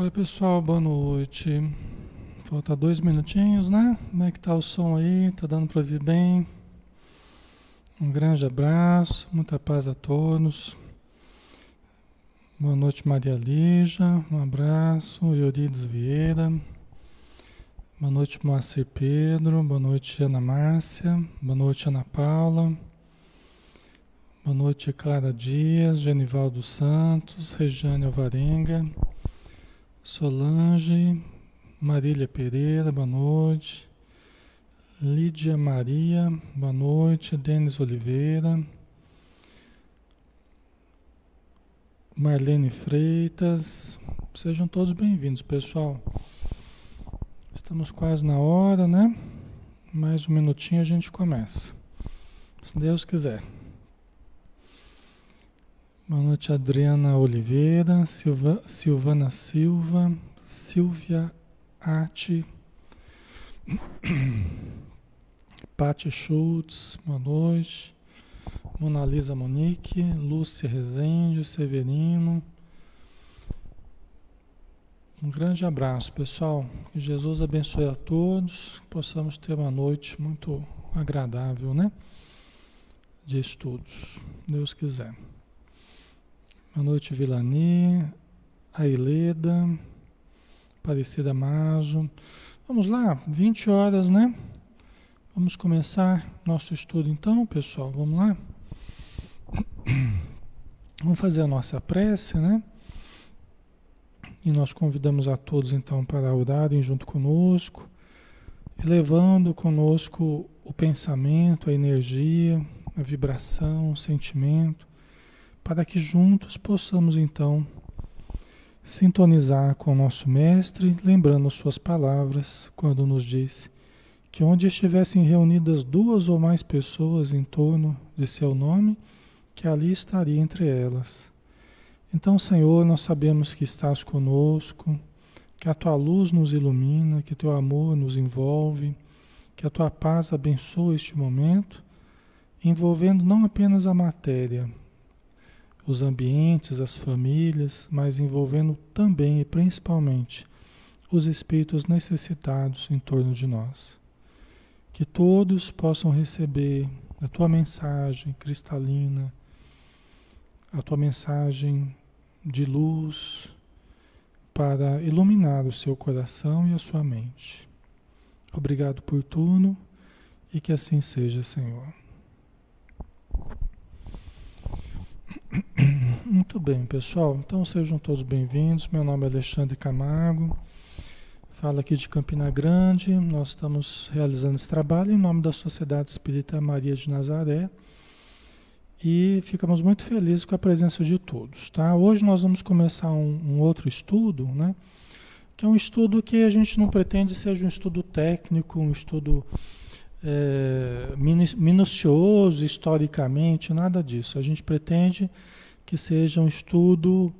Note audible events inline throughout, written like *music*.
Oi pessoal, boa noite. Falta dois minutinhos, né? Como é que tá o som aí? Tá dando para ouvir bem? Um grande abraço, muita paz a todos. Boa noite, Maria Lígia. Um abraço, Eurides Vieira. Boa noite, Moacir Pedro. Boa noite, Ana Márcia. Boa noite, Ana Paula. Boa noite, Clara Dias, Genivaldo Santos, Regiane Alvarenga. Solange, Marília Pereira, boa noite. Lídia Maria, boa noite. Denis Oliveira. Marlene Freitas. Sejam todos bem-vindos, pessoal. Estamos quase na hora, né? Mais um minutinho a gente começa. Se Deus quiser. Boa noite, Adriana Oliveira, Silva, Silvana Silva, Silvia Arte, *coughs* Pati Schultz, boa noite, Mona Lisa Monique, Lúcia Rezende, Severino. Um grande abraço, pessoal. Que Jesus abençoe a todos, que possamos ter uma noite muito agradável, né? De estudos, Deus quiser. Boa noite, Vilani, Aileda, Aparecida Maso. Vamos lá, 20 horas, né? Vamos começar nosso estudo então, pessoal. Vamos lá? *clears throat* Vamos fazer a nossa prece, né? E nós convidamos a todos então para orarem junto conosco, elevando conosco o pensamento, a energia, a vibração, o sentimento para que juntos possamos então sintonizar com o nosso Mestre, lembrando Suas palavras quando nos disse que onde estivessem reunidas duas ou mais pessoas em torno de Seu nome, que ali estaria entre elas. Então, Senhor, nós sabemos que estás conosco, que a tua luz nos ilumina, que teu amor nos envolve, que a tua paz abençoa este momento, envolvendo não apenas a matéria, os ambientes, as famílias, mas envolvendo também e principalmente os espíritos necessitados em torno de nós. Que todos possam receber a tua mensagem cristalina, a tua mensagem de luz para iluminar o seu coração e a sua mente. Obrigado por tudo e que assim seja, Senhor. *coughs* Muito bem, pessoal. Então sejam todos bem-vindos. Meu nome é Alexandre Camargo. Falo aqui de Campina Grande. Nós estamos realizando esse trabalho em nome da Sociedade Espírita Maria de Nazaré. E ficamos muito felizes com a presença de todos, tá? Hoje nós vamos começar um, um outro estudo, né? Que é um estudo que a gente não pretende seja um estudo técnico, um estudo é, minucioso historicamente, nada disso. A gente pretende que seja um estudo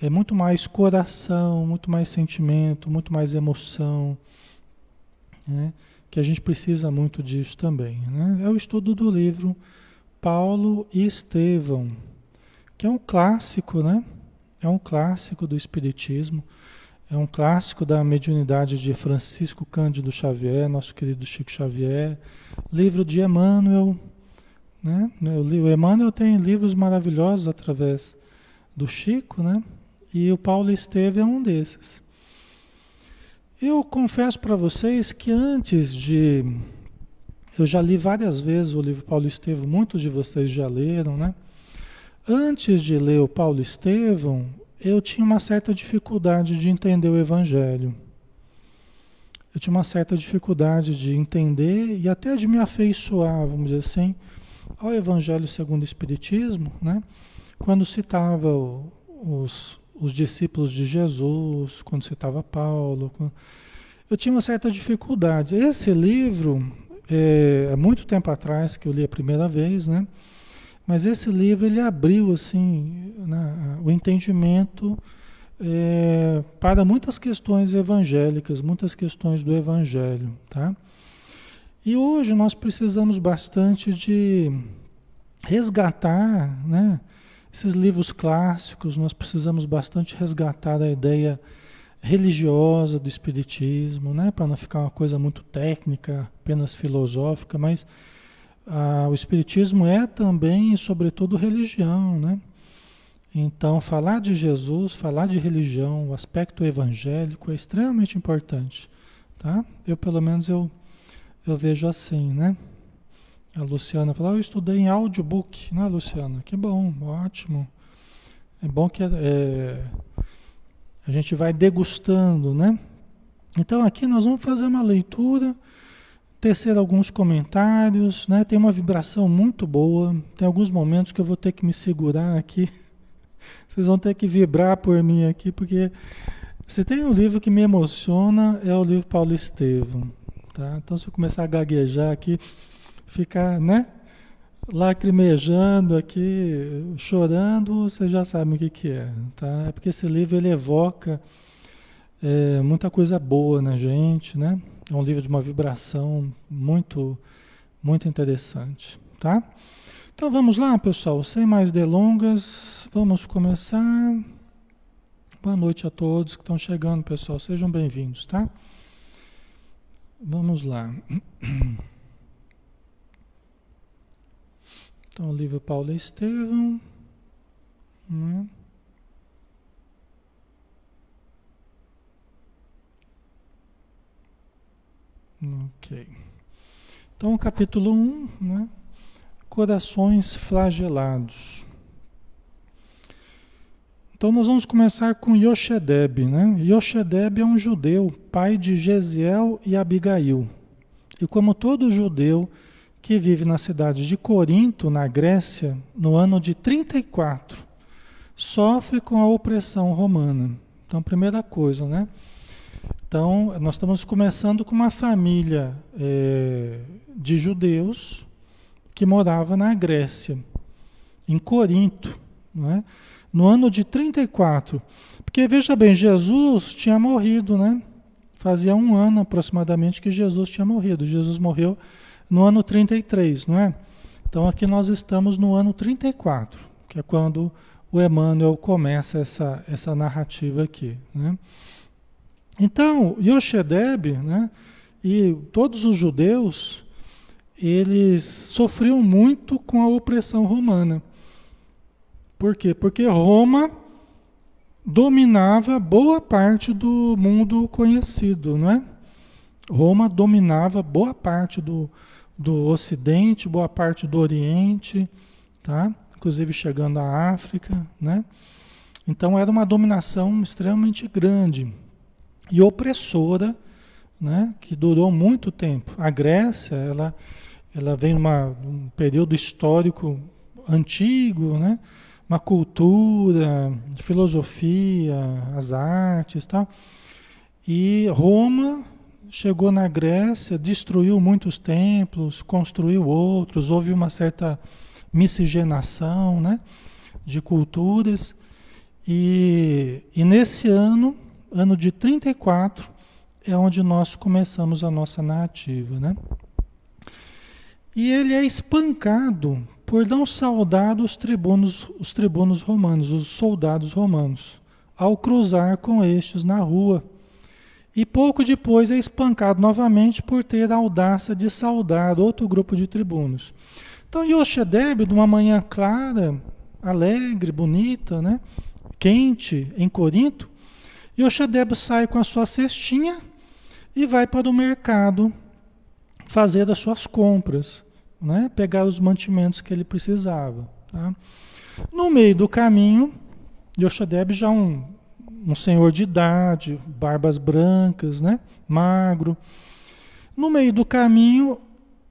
é muito mais coração, muito mais sentimento, muito mais emoção, né? que a gente precisa muito disso também. Né? É o estudo do livro Paulo e Estevão, que é um clássico, né? É um clássico do Espiritismo. É um clássico da mediunidade de Francisco Cândido Xavier, nosso querido Chico Xavier. Livro de Emmanuel. Né? O Emmanuel tem livros maravilhosos através do Chico, né? E o Paulo Esteve é um desses. Eu confesso para vocês que antes de. Eu já li várias vezes o livro Paulo Estevão, muitos de vocês já leram, né? Antes de ler o Paulo Estevão, eu tinha uma certa dificuldade de entender o Evangelho. Eu tinha uma certa dificuldade de entender e até de me afeiçoar, vamos dizer assim, ao Evangelho segundo o Espiritismo, né? quando citava os, os discípulos de Jesus, quando citava Paulo. Eu tinha uma certa dificuldade. Esse livro, é, há muito tempo atrás que eu li a primeira vez, né? Mas esse livro ele abriu assim né, o entendimento é, para muitas questões evangélicas, muitas questões do evangelho, tá? E hoje nós precisamos bastante de resgatar, né? Esses livros clássicos, nós precisamos bastante resgatar a ideia religiosa do espiritismo, né? Para não ficar uma coisa muito técnica, apenas filosófica, mas ah, o espiritismo é também sobretudo religião, né? Então, falar de Jesus, falar de religião, o aspecto evangélico é extremamente importante, tá? Eu, pelo menos, eu, eu vejo assim, né? A Luciana falou, eu estudei em audiobook, né, Luciana? Que bom, ótimo. É bom que é, a gente vai degustando, né? Então, aqui nós vamos fazer uma leitura, tecer alguns comentários, né? Tem uma vibração muito boa, tem alguns momentos que eu vou ter que me segurar aqui *laughs* vocês vão ter que vibrar por mim aqui, porque se tem um livro que me emociona, é o livro Paulo Estevam. Tá? Então, se eu começar a gaguejar aqui, ficar, né? Lacrimejando aqui, chorando, você já sabe o que, que é. Tá? É porque esse livro ele evoca é, muita coisa boa na gente, né? É um livro de uma vibração muito, muito interessante. Tá? Então vamos lá, pessoal, sem mais delongas, vamos começar. Boa noite a todos que estão chegando, pessoal, sejam bem-vindos, tá? Vamos lá. Então, o livro Paulo Estevam. Né? Ok. Então, capítulo 1, né? corações flagelados. Então nós vamos começar com Yoshedeb, né? Yoshedeb é um judeu, pai de Gesiel e Abigail. E como todo judeu que vive na cidade de Corinto, na Grécia, no ano de 34, sofre com a opressão romana. Então, primeira coisa, né? Então, nós estamos começando com uma família é, de judeus, que morava na Grécia, em Corinto, é? no ano de 34. Porque veja bem, Jesus tinha morrido, né? Fazia um ano aproximadamente que Jesus tinha morrido. Jesus morreu no ano 33, não é? Então aqui nós estamos no ano 34, que é quando o Emmanuel começa essa, essa narrativa aqui. Né? Então, Yoshedeb né, e todos os judeus eles sofriam muito com a opressão romana. Por quê? Porque Roma dominava boa parte do mundo conhecido, não é? Roma dominava boa parte do, do Ocidente, boa parte do Oriente, tá? Inclusive chegando à África, né? Então era uma dominação extremamente grande e opressora, né? Que durou muito tempo. A Grécia, ela ela vem numa, num período histórico antigo, né? uma cultura, filosofia, as artes tal. E Roma chegou na Grécia, destruiu muitos templos, construiu outros, houve uma certa miscigenação né? de culturas. E, e nesse ano, ano de 34, é onde nós começamos a nossa narrativa. Né? E ele é espancado por não saudar os tribunos, os tribunos romanos, os soldados romanos, ao cruzar com estes na rua. E pouco depois é espancado novamente por ter a audácia de saudar outro grupo de tribunos. Então Yoshedeb, de uma manhã clara, alegre, bonita, né? quente, em Corinto, Yoshedeb sai com a sua cestinha e vai para o mercado fazer as suas compras né? pegar os mantimentos que ele precisava. Tá? No meio do caminho, Yoshadeb já um, um senhor de idade, barbas brancas, né? magro. No meio do caminho,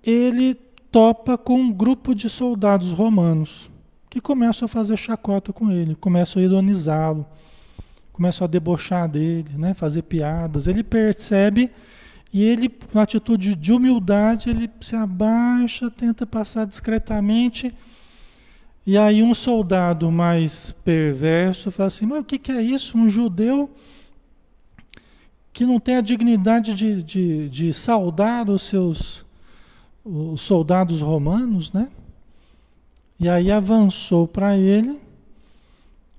ele topa com um grupo de soldados romanos que começam a fazer chacota com ele, começam a ironizá-lo, começam a debochar dele, né? fazer piadas. Ele percebe e ele, com atitude de humildade, ele se abaixa, tenta passar discretamente. E aí um soldado mais perverso fala assim, mas o que, que é isso? Um judeu que não tem a dignidade de, de, de saudar os seus os soldados romanos, né? E aí avançou para ele,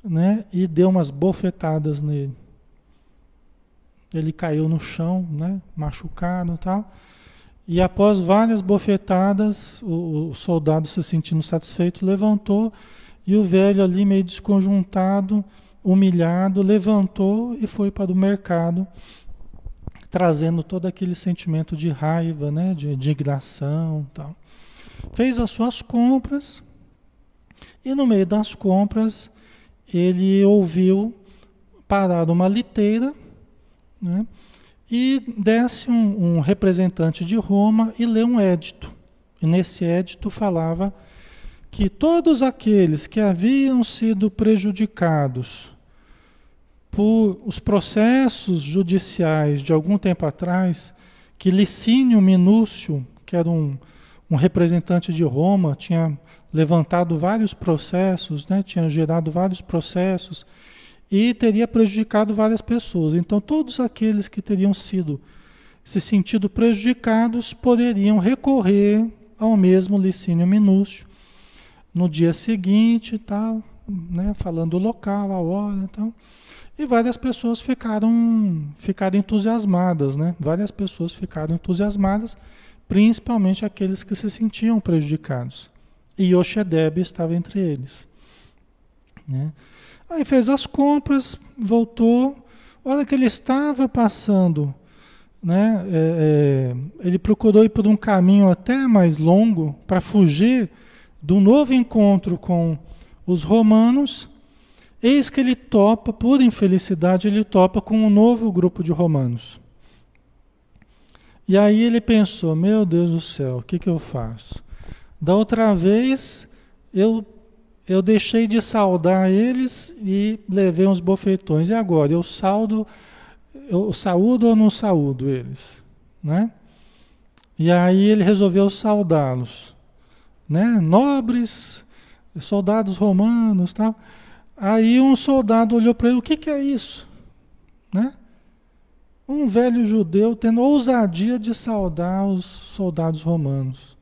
né? E deu umas bofetadas nele. ele caiu no chão, né, machucado e tal. E após várias bofetadas, o, o soldado se sentindo satisfeito levantou e o velho ali meio desconjuntado, humilhado, levantou e foi para o mercado, trazendo todo aquele sentimento de raiva, né, de indignação, tal. Fez as suas compras e no meio das compras ele ouviu parar uma liteira, né? E desce um, um, representante de Roma e lê um édito. E nesse édito falava que todos aqueles que haviam sido prejudicados por os processos judiciais de algum tempo atrás, que Licínio Minúcio, que era um, um representante de Roma, tinha levantado vários processos, né, tinha gerado vários processos e teria prejudicado várias pessoas. Então, todos aqueles que teriam sido se sentido prejudicados poderiam recorrer ao mesmo Licínio Minúcio no dia seguinte, tal, né, falando o local, a hora, tal. E várias pessoas ficaram, ficaram entusiasmadas, né? Várias pessoas ficaram entusiasmadas, principalmente aqueles que se sentiam prejudicados. E Yoshedeb estava entre eles. Né? Aí fez as compras, voltou. Olha que ele estava passando, né? É, é, ele procurou ir por um caminho até mais longo para fugir do novo encontro com os romanos. Eis que ele topa, por infelicidade, ele topa com um novo grupo de romanos. E aí ele pensou: meu Deus do céu, o que, que eu faço? Da outra vez eu eu deixei de saudar eles e levei uns bofetões. E agora? Eu saldo, eu saúdo ou não saúdo eles? Né? E aí ele resolveu saudá-los. Né? Nobres, soldados romanos tal. Aí um soldado olhou para ele, o que, que é isso? Né? Um velho judeu tendo ousadia de saudar os soldados romanos.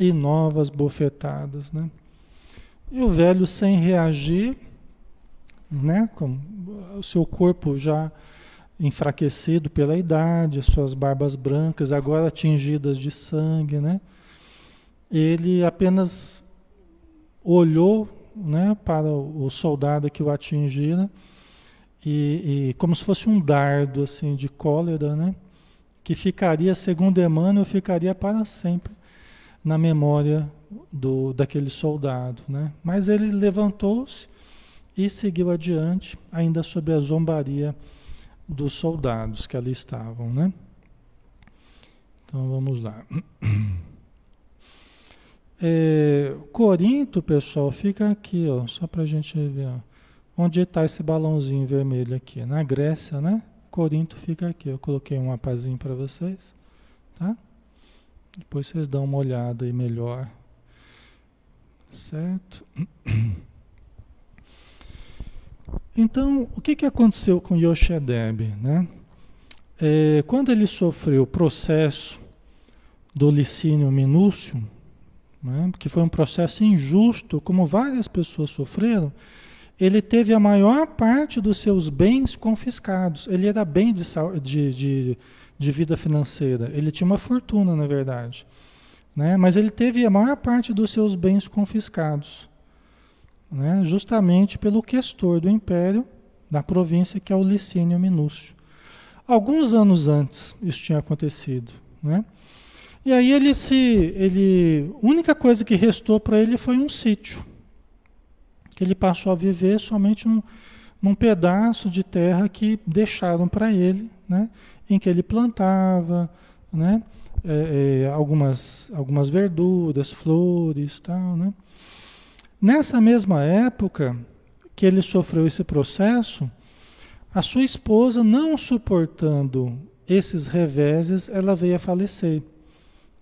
E novas bofetadas, né? E o velho sem reagir, né, com o seu corpo já enfraquecido pela idade, suas barbas brancas agora tingidas de sangue, né? Ele apenas olhou, né, para o soldado que o atingira e, e como se fosse um dardo assim de cólera, né? Que ficaria, segundo Emmanuel, ficaria para sempre na memória do, daquele soldado. Né? Mas ele levantou-se e seguiu adiante, ainda sob a zombaria dos soldados que ali estavam. Né? Então vamos lá. *clears throat* É, Corinto, pessoal, fica aqui, ó, só para a gente ver. Ó, onde está esse balãozinho vermelho aqui? Na Grécia, né? Corinto fica aqui. Eu coloquei um mapazinho para vocês, tá? Depois vocês dão uma olhada aí melhor. Certo? Então, o que, que aconteceu com Yoshedeb? Né? É, quando ele sofreu o processo do Licínio Minúcio, né, que foi um processo injusto, como várias pessoas sofreram, ele teve a maior parte dos seus bens confiscados. Ele era bem de, de, de de vida financeira. Ele tinha uma fortuna, na verdade. Né? Mas ele teve a maior parte dos seus bens confiscados. Né? Justamente pelo questor do império da província, que é o Licínio Minúcio. Alguns anos antes isso tinha acontecido. Né? E aí ele se. Ele, a única coisa que restou para ele foi um sítio. Que ele passou a viver somente num, num pedaço de terra que deixaram para ele. Né? Em que ele plantava, né? É, é, algumas, algumas verduras, flores, tal, né? Nessa mesma época que ele sofreu esse processo, a sua esposa, não suportando esses reveses, ela veio a falecer,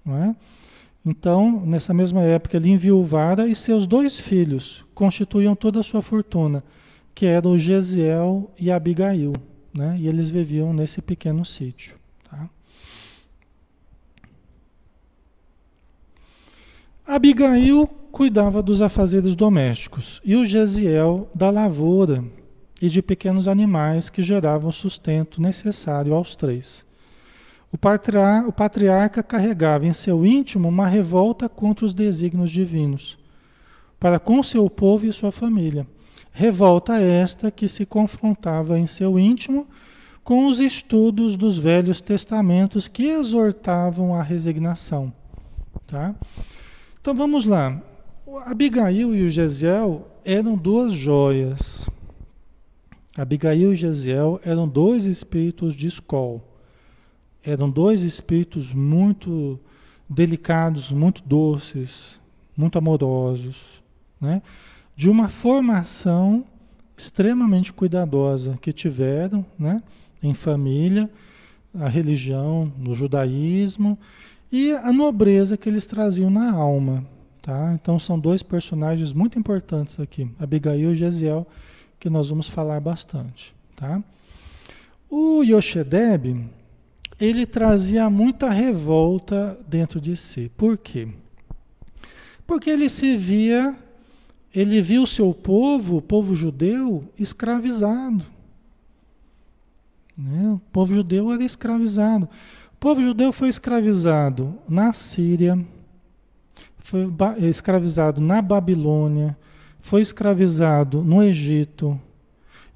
não é? Então, nessa mesma época, ele enviuvara e seus dois filhos constituíam toda a sua fortuna, que eram o Gesiel e Abigail. Né? E eles viviam nesse pequeno sítio. Tá? Abigail cuidava dos afazeres domésticos e o Gesiel da lavoura e de pequenos animais que geravam o sustento necessário aos três. O, o patriarca carregava em seu íntimo uma revolta contra os desígnios divinos, para com seu povo e sua família. Revolta esta que se confrontava em seu íntimo com os estudos dos velhos testamentos que exortavam a resignação. Tá? Então vamos lá. Abigail e o Gesiel eram duas joias. Abigail e Gesiel eram dois espíritos de escola. Eram dois espíritos muito delicados, muito doces, muito amorosos, né? De uma formação extremamente cuidadosa que tiveram, né? Em família, a religião, no judaísmo e a nobreza que eles traziam na alma, tá? Então são dois personagens muito importantes aqui, Abigail e Gesiel, que nós vamos falar bastante, tá? O Yoshedeb, ele trazia muita revolta dentro de si. Por quê? Porque ele se via, ele viu seu povo, o povo judeu, escravizado. Né? O povo judeu era escravizado. O povo judeu foi escravizado na Síria, foi escravizado na Babilônia, foi escravizado no Egito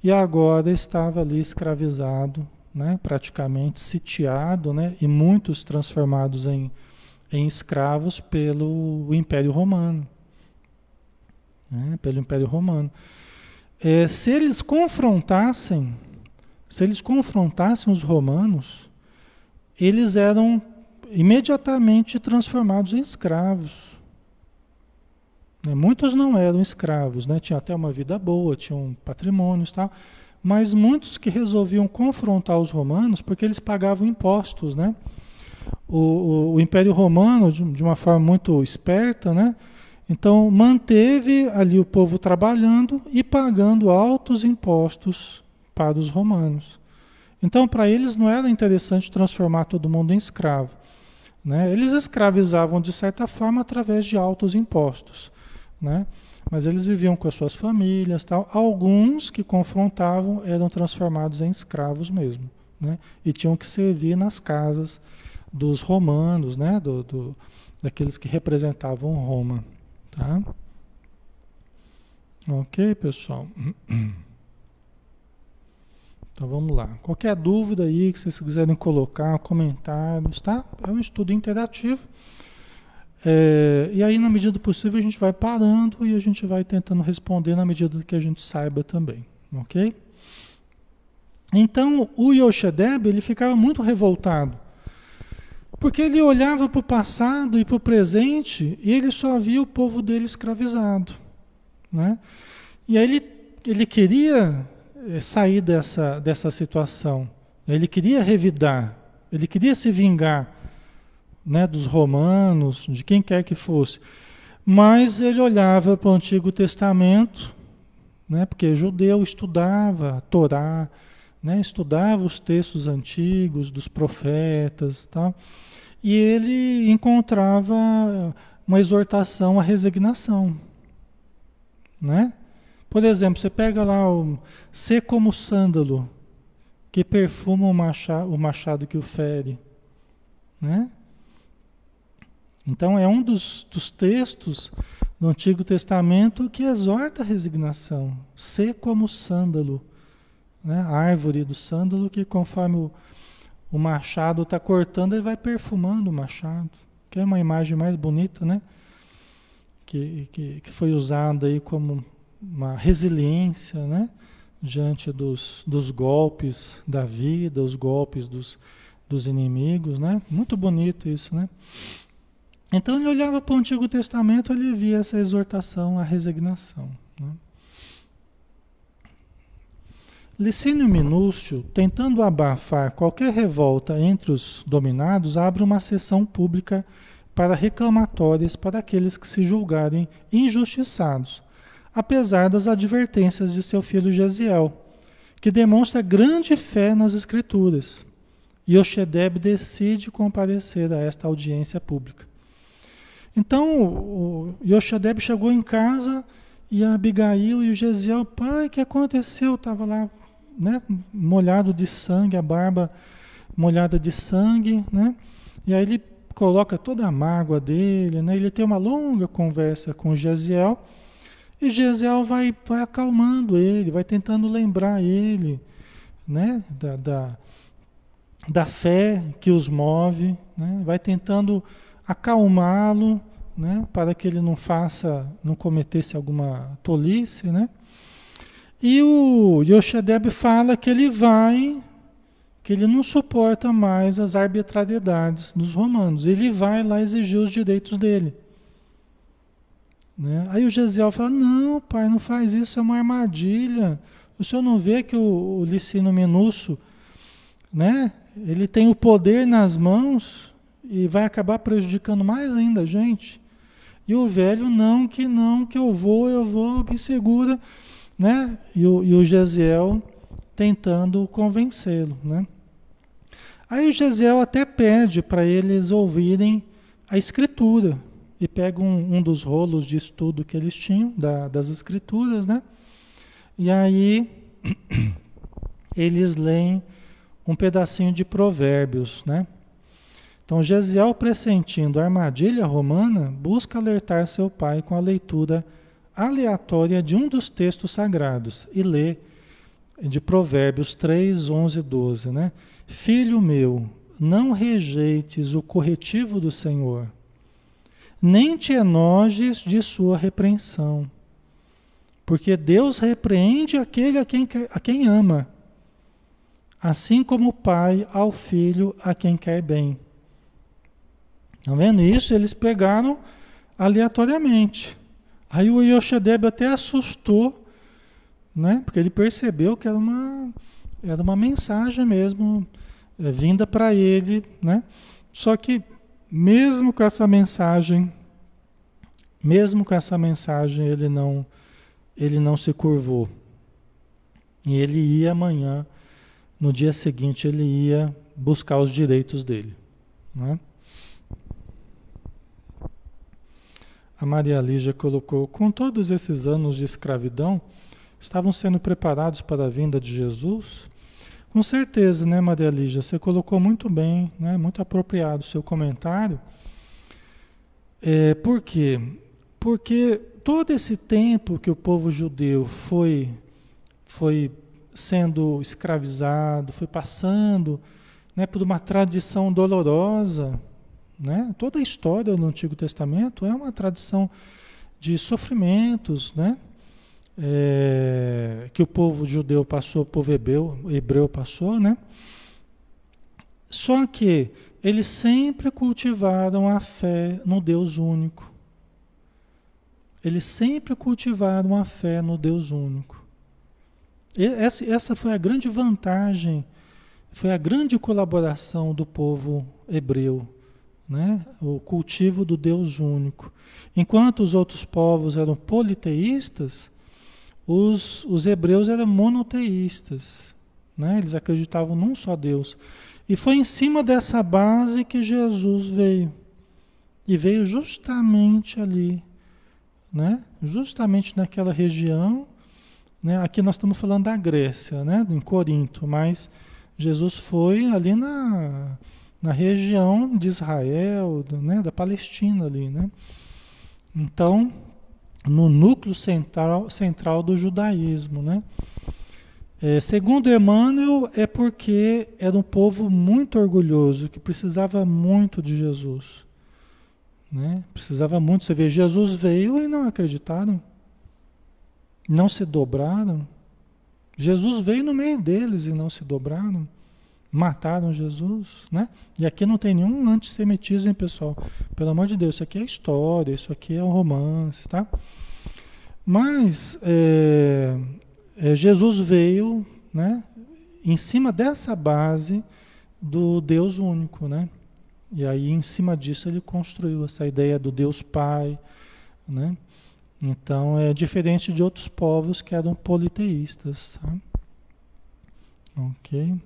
e agora estava ali escravizado né, praticamente sitiado, né, e muitos transformados em, em escravos pelo Império Romano. Né, pelo Império Romano. É, se eles confrontassem, se eles confrontassem os romanos, eles eram imediatamente transformados em escravos. Né, muitos não eram escravos, né? tinham até uma vida boa, tinham patrimônios tal, mas muitos que resolviam confrontar os romanos porque eles pagavam impostos, né? O, o, o Império Romano, de, de, uma forma muito esperta, né? Então manteve ali o povo trabalhando e pagando altos impostos para os romanos. Então para eles não era interessante transformar todo mundo em escravo. Né? Eles escravizavam de certa forma através de altos impostos. Né? Mas eles viviam com as suas famílias, tal. Alguns que confrontavam eram transformados em escravos mesmo, né? E tinham que servir nas casas dos romanos, né? Do, do daqueles que representavam Roma, tá? Ok, pessoal. *clears throat* Então vamos lá. Qualquer dúvida aí que vocês quiserem colocar, comentários, tá? É um estudo interativo. É, e aí, na medida do possível, a gente vai parando e a gente vai tentando responder na medida que a gente saiba também, ok? Então, o Yoshedeb, ele ficava muito revoltado, porque ele olhava para o passado e para o presente e ele só via o povo dele escravizado, né? E aí ele, ele queria é, sair dessa, dessa situação, ele queria revidar, ele queria se vingar, né, dos romanos, de quem quer que fosse. Mas ele olhava para o Antigo Testamento, né, porque judeu estudava a Torá, né, estudava os textos antigos dos profetas, tá, e ele encontrava uma exortação à resignação, né? Por exemplo, você pega lá o ser como sândalo que perfuma o machado, o machado que o fere, né? Então é um dos, dos textos do Antigo Testamento que exorta a resignação. Ser como sândalo, né? a árvore do sândalo que conforme o, o machado está cortando, ele vai perfumando o machado. Que é uma imagem mais bonita, né? Que, que, que foi usada aí como uma resiliência, né? Diante dos, dos golpes da vida, os golpes dos, dos inimigos, né? Muito bonito isso, né? Então ele olhava para o Antigo Testamento, ele via essa exortação à resignação. Né? Licínio Minúcio, tentando abafar qualquer revolta entre os dominados, abre uma sessão pública para reclamatórias para aqueles que se julgarem injustiçados, apesar das advertências de seu filho Gesiel, que demonstra grande fé nas Escrituras. E Oshedeb decide comparecer a esta audiência pública. Então o Yoshadeb chegou em casa E a Abigail e o Gesiel, pai, o que aconteceu? Estava lá, né, molhado de sangue, a barba molhada de sangue, né? E aí ele coloca toda a mágoa dele, né? Ele tem uma longa conversa com Gesiel e Gesiel vai, vai acalmando ele, vai tentando lembrar ele, né? Da, da, da fé que os move, né? Vai tentando acalmá-lo, né? Para que ele não faça, não cometesse alguma tolice, né? E o Yoshadeb fala que ele vai, que ele não suporta mais as arbitrariedades dos romanos. Ele vai lá exigir os direitos dele. Né? Aí o Gesiel fala: Não, pai, não faz isso, é uma armadilha. O senhor não vê que o, o Licino Minusso, né? Ele tem o poder nas mãos e vai acabar prejudicando mais ainda a gente. E o velho, não, que não, que eu vou, eu vou, me segura, né? E o, e o Gesiel tentando convencê-lo, né? Aí o Gesiel até pede para eles ouvirem a escritura e pega um, um, dos rolos de estudo que eles tinham da, das escrituras, né? E aí *clears throat* eles leem um pedacinho de provérbios, né? Então, Gesiel, pressentindo a armadilha romana, busca alertar seu pai com a leitura aleatória de um dos textos sagrados e lê de Provérbios 3, 11 e 12, né? Filho meu, não rejeites o corretivo do Senhor, nem te enojes de sua repreensão, porque Deus repreende aquele a quem, a quem ama, assim como o pai ao filho a quem quer bem. Estão vendo isso? Eles pegaram aleatoriamente. Aí o Yoshadeb até assustou, né? Porque ele percebeu que era uma, era uma mensagem mesmo é, vinda para ele, né? Só que mesmo com essa mensagem, mesmo com essa mensagem, ele não, ele não se curvou. E ele ia amanhã, no dia seguinte, ele ia buscar os direitos dele. Né? A Maria Lígia colocou: com todos esses anos de escravidão, estavam sendo preparados para a vinda de Jesus? Com certeza, né, Maria Lígia? Você colocou muito bem, né, muito apropriado o seu comentário. É, por quê? Porque todo esse tempo que o povo judeu foi, foi sendo escravizado, foi passando né, por uma tradição dolorosa, né? Toda a história do Antigo Testamento é uma tradição de sofrimentos, né? É, que o povo judeu passou, o povo hebreu, hebreu passou, né? Só que eles sempre cultivaram a fé no Deus único. Eles sempre cultivaram a fé no Deus único. E essa, essa foi a grande vantagem, foi a grande colaboração do povo hebreu né? o cultivo do Deus único. Enquanto os outros povos eram politeístas, os, os hebreus eram monoteístas. Né? Eles acreditavam num só Deus. E foi em cima dessa base que Jesus veio. E veio justamente ali, né? justamente naquela região. Né? Aqui nós estamos falando da Grécia, né? em Corinto, mas Jesus foi ali na, na região de Israel, do, né, da Palestina ali, né? Então, no núcleo central, central do judaísmo, né? É, segundo Emmanuel, é porque era um povo muito orgulhoso, que precisava muito de Jesus. Né? Precisava muito. Você vê, Jesus veio e não acreditaram. Não se dobraram. Jesus veio no meio deles e não se dobraram mataram Jesus, né? E aqui não tem nenhum antissemitismo, hein, pessoal? Pelo amor de Deus, isso aqui é história, isso aqui é um romance, tá? Mas é, é, Jesus veio, né? Em cima dessa base do Deus único, né? E aí, em cima disso, ele construiu essa ideia do Deus Pai, né? Então, é diferente de outros povos que eram politeístas, tá? Ok?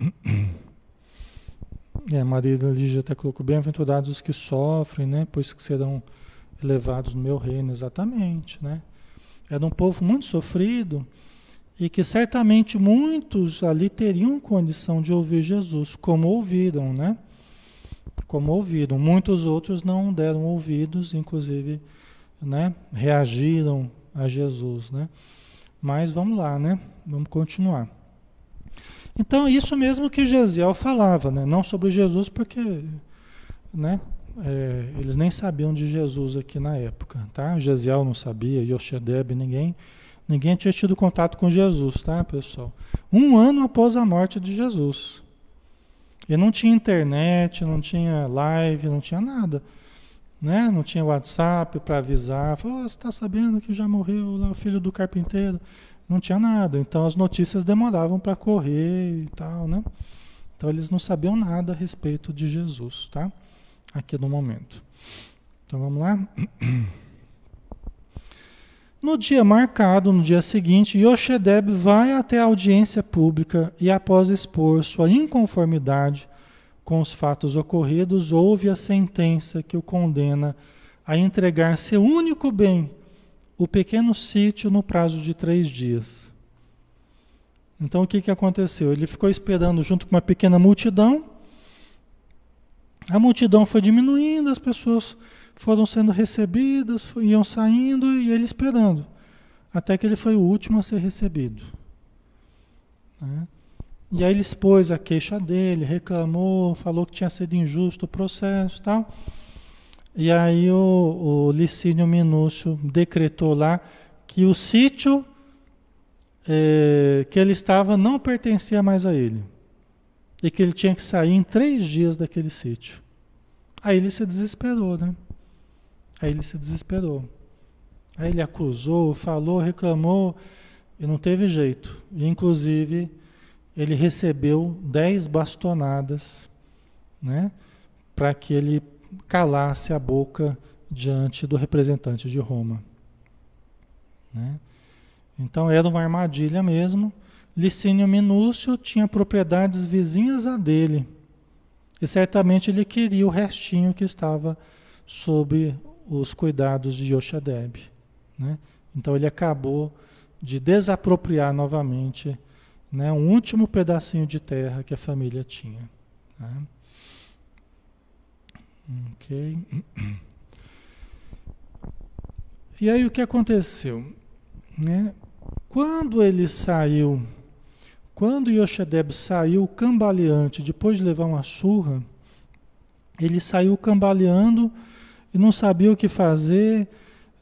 *clears throat* É, Maria Lígia até colocou, bem-aventurados os que sofrem, né? Pois que serão levados no meu reino, exatamente, né? Era um povo muito sofrido e que certamente muitos ali teriam condição de ouvir Jesus, como ouviram, né? Como ouviram. Muitos outros não deram ouvidos, inclusive, né? Reagiram a Jesus, né? Mas vamos lá, né? Vamos continuar. Então, isso mesmo que Gesiel falava, né? Não sobre Jesus, porque, né? É, eles nem sabiam de Jesus aqui na época, tá? Gesiel não sabia, Yoshedeb, ninguém, ninguém tinha tido contato com Jesus, tá, pessoal? Um ano após a morte de Jesus. E não tinha internet, não tinha live, não tinha nada. Né? Não tinha WhatsApp para avisar. Falou, oh, você está sabendo que já morreu lá o filho do carpinteiro? Não tinha nada. Então as notícias demoravam para correr e tal, né? Então eles não sabiam nada a respeito de Jesus, tá? aqui no momento. Então vamos lá. *clears throat* No dia marcado, no dia seguinte, Yoshedeb vai até a audiência pública e, após expor sua inconformidade com os fatos ocorridos, ouve a sentença que o condena a entregar seu único bem, o pequeno sítio, no prazo de três dias. Então o que, que aconteceu? Ele ficou esperando junto com uma pequena multidão a multidão foi diminuindo, as pessoas foram sendo recebidas, iam saindo e ele esperando. Até que ele foi o último a ser recebido. Né? E aí ele expôs a queixa dele, reclamou, falou que tinha sido injusto o processo e tal. E aí o, o Licínio Minúcio decretou lá que o sítio é, que ele estava não pertencia mais a ele e que ele tinha que sair em três dias daquele sítio. Aí ele se desesperou, né? Aí ele se desesperou. Aí ele acusou, falou, reclamou e não teve jeito. E, inclusive, ele recebeu dez bastonadas, né? Para que ele calasse a boca diante do representante de Roma. Né? Então era uma armadilha mesmo. Licínio Minúcio tinha propriedades vizinhas a dele. E certamente ele queria o restinho que estava sob os cuidados de Yoshadeb. Né? Então ele acabou de desapropriar novamente né, um último pedacinho de terra que a família tinha. Né? Ok. E aí o que aconteceu? Né? Quando ele saiu quando Yoshedeb saiu cambaleante, depois de levar uma surra, ele saiu cambaleando e não sabia o que fazer,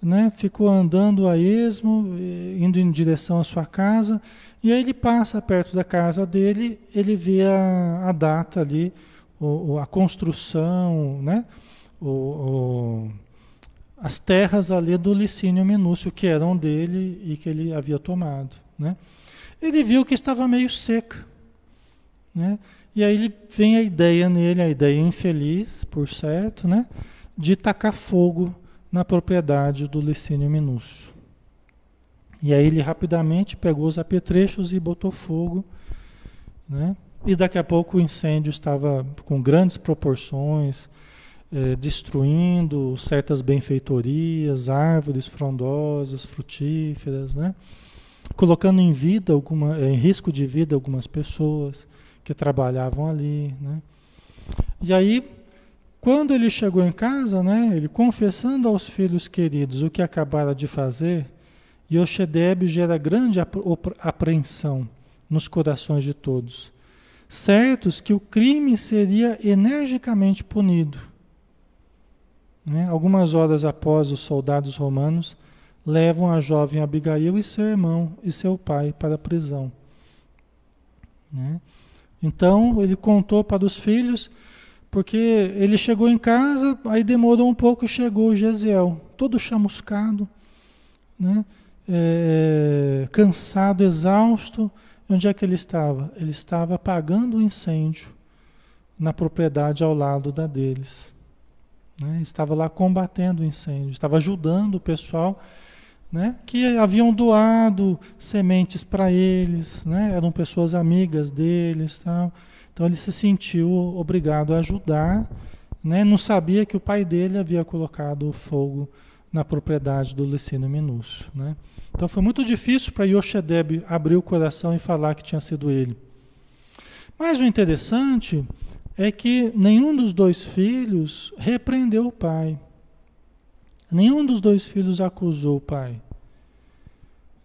né? ficou andando a esmo, indo em direção à sua casa, e aí ele passa perto da casa dele, ele vê a, a data ali, o, a construção, né? O, o, as terras ali do Licínio Minúcio, que eram dele e que ele havia tomado. Né? ele viu que estava meio seca. Né? E aí ele vem a ideia nele, a ideia infeliz, por certo, né? de tacar fogo na propriedade do Licínio Minúcio. E aí ele rapidamente pegou os apetrechos e botou fogo, né? E daqui a pouco o incêndio estava com grandes proporções, eh, destruindo certas benfeitorias, árvores frondosas, frutíferas, né? colocando em vida alguma, em risco de vida algumas pessoas que trabalhavam ali, né? E aí, quando ele chegou em casa, né, ele confessando aos filhos queridos o que acabara de fazer, Yoshedeb gera grande apreensão nos corações de todos, certos que o crime seria energicamente punido. Né? Algumas horas após os soldados romanos levam a jovem Abigail e seu irmão e seu pai para a prisão. Né? Então ele contou para os filhos, porque ele chegou em casa, aí demorou um pouco, chegou o Gesiel, todo chamuscado, né? É, cansado, exausto. Onde é que ele estava? Ele estava apagando o incêndio na propriedade ao lado da deles. Né? Estava lá combatendo o incêndio, estava ajudando o pessoal né, que haviam doado sementes para eles, né, eram pessoas amigas deles, tal. Então ele se sentiu obrigado a ajudar, né, não sabia que o pai dele havia colocado fogo na propriedade do Licínio Minúcio. Né? Então foi muito difícil para Yoshedeb abrir o coração e falar que tinha sido ele. Mas o interessante é que nenhum dos dois filhos repreendeu o pai. Nenhum dos dois filhos acusou o pai.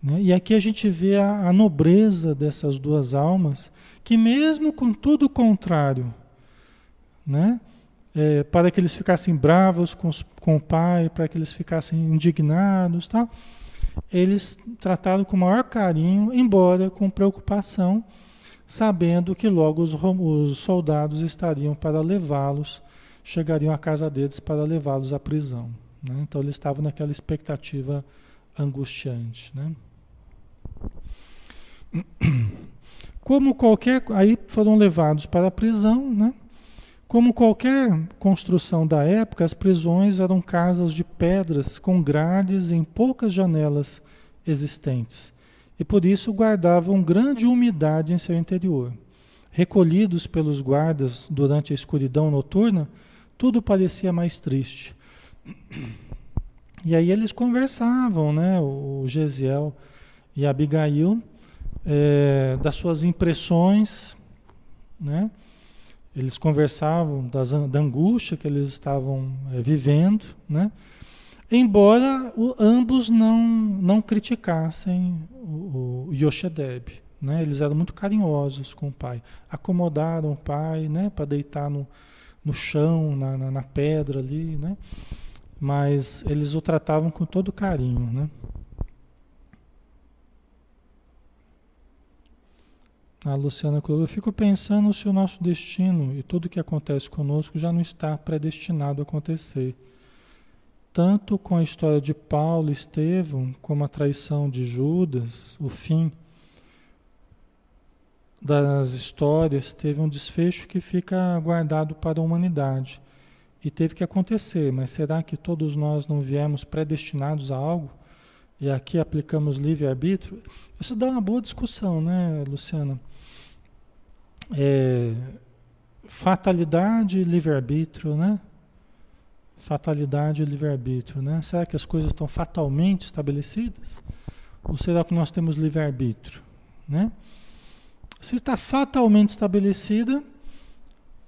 Né? E aqui a gente vê a, a nobreza dessas duas almas, que mesmo com tudo contrário, né? É, para que eles ficassem bravos com, os, com o pai, para que eles ficassem indignados, tal, eles trataram com o maior carinho, embora com preocupação, sabendo que logo os, os soldados estariam para levá-los, chegariam à casa deles para levá-los à prisão. Né? Então eles estavam naquela expectativa angustiante. Né? Como qualquer. Aí foram levados para a prisão, né? Como qualquer construção da época, as prisões eram casas de pedras com grades em poucas janelas existentes e por isso guardavam grande umidade em seu interior. Recolhidos pelos guardas durante a escuridão noturna, tudo parecia mais triste. E aí eles conversavam, né, o Gesiel e Abigail, é, das suas impressões, né? Eles conversavam das, da angústia que eles estavam é, vivendo, né? Embora o, ambos não, não criticassem o, o Yoshedeb, né? Eles eram muito carinhosos com o pai, acomodaram o pai, né? Para deitar no, no chão, na, na, na pedra ali, né? Mas eles o tratavam com todo carinho, né? A Luciana colocou, eu fico pensando se o nosso destino e tudo que acontece conosco já não está predestinado a acontecer. Tanto com a história de Paulo e Estevão, como a traição de Judas, o fim das histórias teve um desfecho que fica guardado para a humanidade. E teve que acontecer, mas será que todos nós não viemos predestinados a algo? E aqui aplicamos livre-arbítrio? Isso dá uma boa discussão, né, Luciana? é, fatalidade e livre-arbítrio, né? Fatalidade e livre-arbítrio, né? Será que as coisas estão fatalmente estabelecidas? Ou será que nós temos livre-arbítrio, né? Se está fatalmente estabelecida,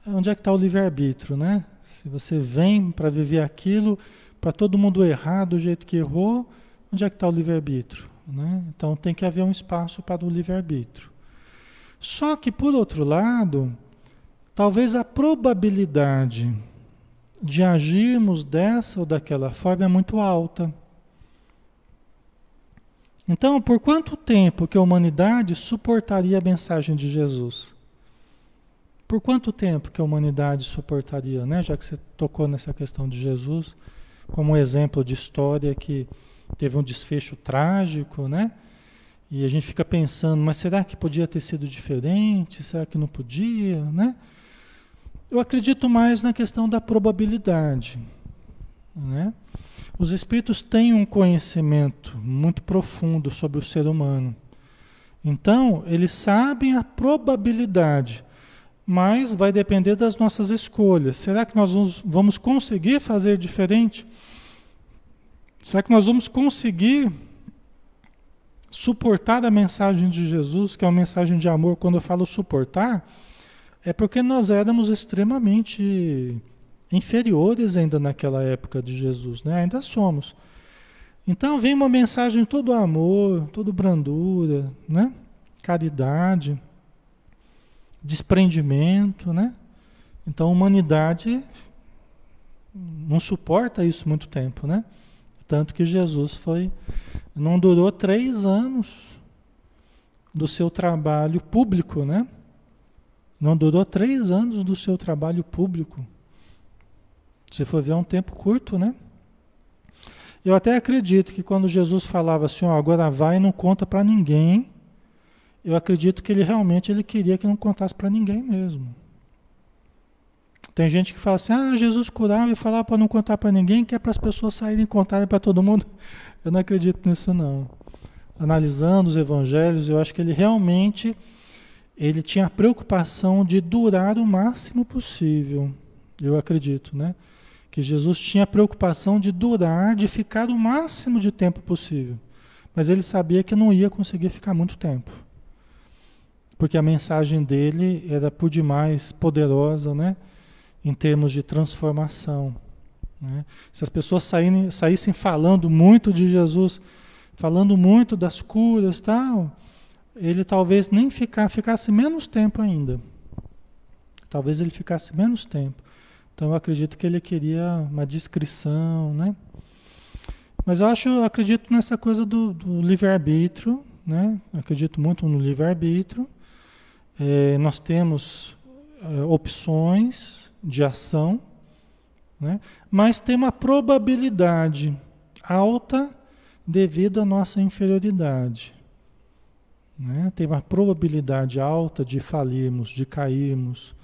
onde é que está o livre-arbítrio, né? Se você vem para viver aquilo, para todo mundo errar do jeito que errou, onde é que está o livre-arbítrio? Né? Então tem que haver um espaço para o livre-arbítrio. Só que, por outro lado, talvez a probabilidade de agirmos dessa ou daquela forma é muito alta. Então, por quanto tempo que a humanidade suportaria a mensagem de Jesus? Por quanto tempo que a humanidade suportaria, né? Já que você tocou nessa questão de Jesus como um exemplo de história que teve um desfecho trágico, né? E a gente fica pensando, mas será que podia ter sido diferente? Será que não podia, né? Eu acredito mais na questão da probabilidade, né? Os espíritos têm um conhecimento muito profundo sobre o ser humano. Então, eles sabem a probabilidade, mas vai depender das nossas escolhas. Será que nós vamos, conseguir fazer diferente? Será que nós vamos conseguir suportar a mensagem de Jesus, que é uma mensagem de amor, quando eu falo suportar, é porque nós éramos extremamente inferiores ainda naquela época de Jesus, né? Ainda somos. Então vem uma mensagem todo amor, todo brandura, né? Caridade, desprendimento, né? Então a humanidade não suporta isso muito tempo, né? Tanto que Jesus foi. Não durou três anos do seu trabalho público, né? Não durou três anos do seu trabalho público. Se for ver, é um tempo curto, né? Eu até acredito que quando Jesus falava assim, ó, agora vai e não conta para ninguém, eu acredito que ele realmente ele queria que não contasse para ninguém mesmo. Tem gente que fala assim: ah, Jesus curava e falava para não contar para ninguém, que é para as pessoas saírem e contarem para todo mundo. *laughs* Eu não acredito nisso, não. Analisando os evangelhos, eu acho que ele realmente ele tinha a preocupação de durar o máximo possível. Eu acredito, né? Que Jesus tinha a preocupação de durar, de ficar o máximo de tempo possível. Mas ele sabia que não ia conseguir ficar muito tempo. Porque a mensagem dele era por demais poderosa, né? Em termos de transformação. Né? Se as pessoas saírem, saíssem falando muito de Jesus, falando muito das curas tal, ele talvez nem ficar, ficasse menos tempo ainda. Talvez ele ficasse menos tempo. Então eu acredito que ele queria uma descrição, né? Mas eu acho, eu acredito nessa coisa do, do livre-arbítrio, né? Acredito muito no livre-arbítrio. É, nós temos é, opções de ação, né? mas tem uma probabilidade alta devido à nossa inferioridade. Né? Tem uma probabilidade alta de falirmos, de cairmos.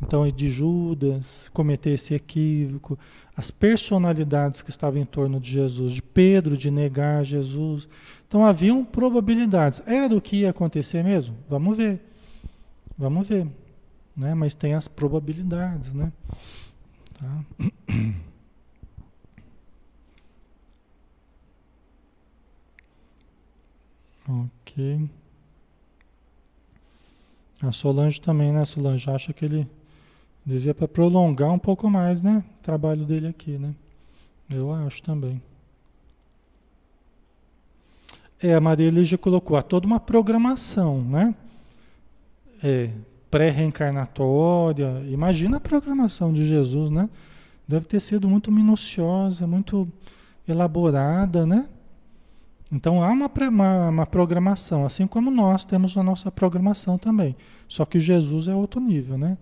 Então, de Judas cometer esse equívoco, as personalidades que estavam em torno de Jesus, de Pedro de negar Jesus. Então, haviam probabilidades. Era o que ia acontecer mesmo? Vamos ver. Vamos ver. Né? Mas tem as probabilidades, né? Tá? Ok. A Solange também, né? A Solange acha que ele dizia para prolongar um pouco mais, né? O trabalho dele aqui, né? Eu acho também. É, a Maria Lígia colocou há toda uma programação, né? É, pré-reencarnatória. Imagina a programação de Jesus, né? Deve ter sido muito minuciosa, muito elaborada, né? Então há uma, uma, uma, programação, assim como nós temos a nossa programação também. Só que Jesus é outro nível, né?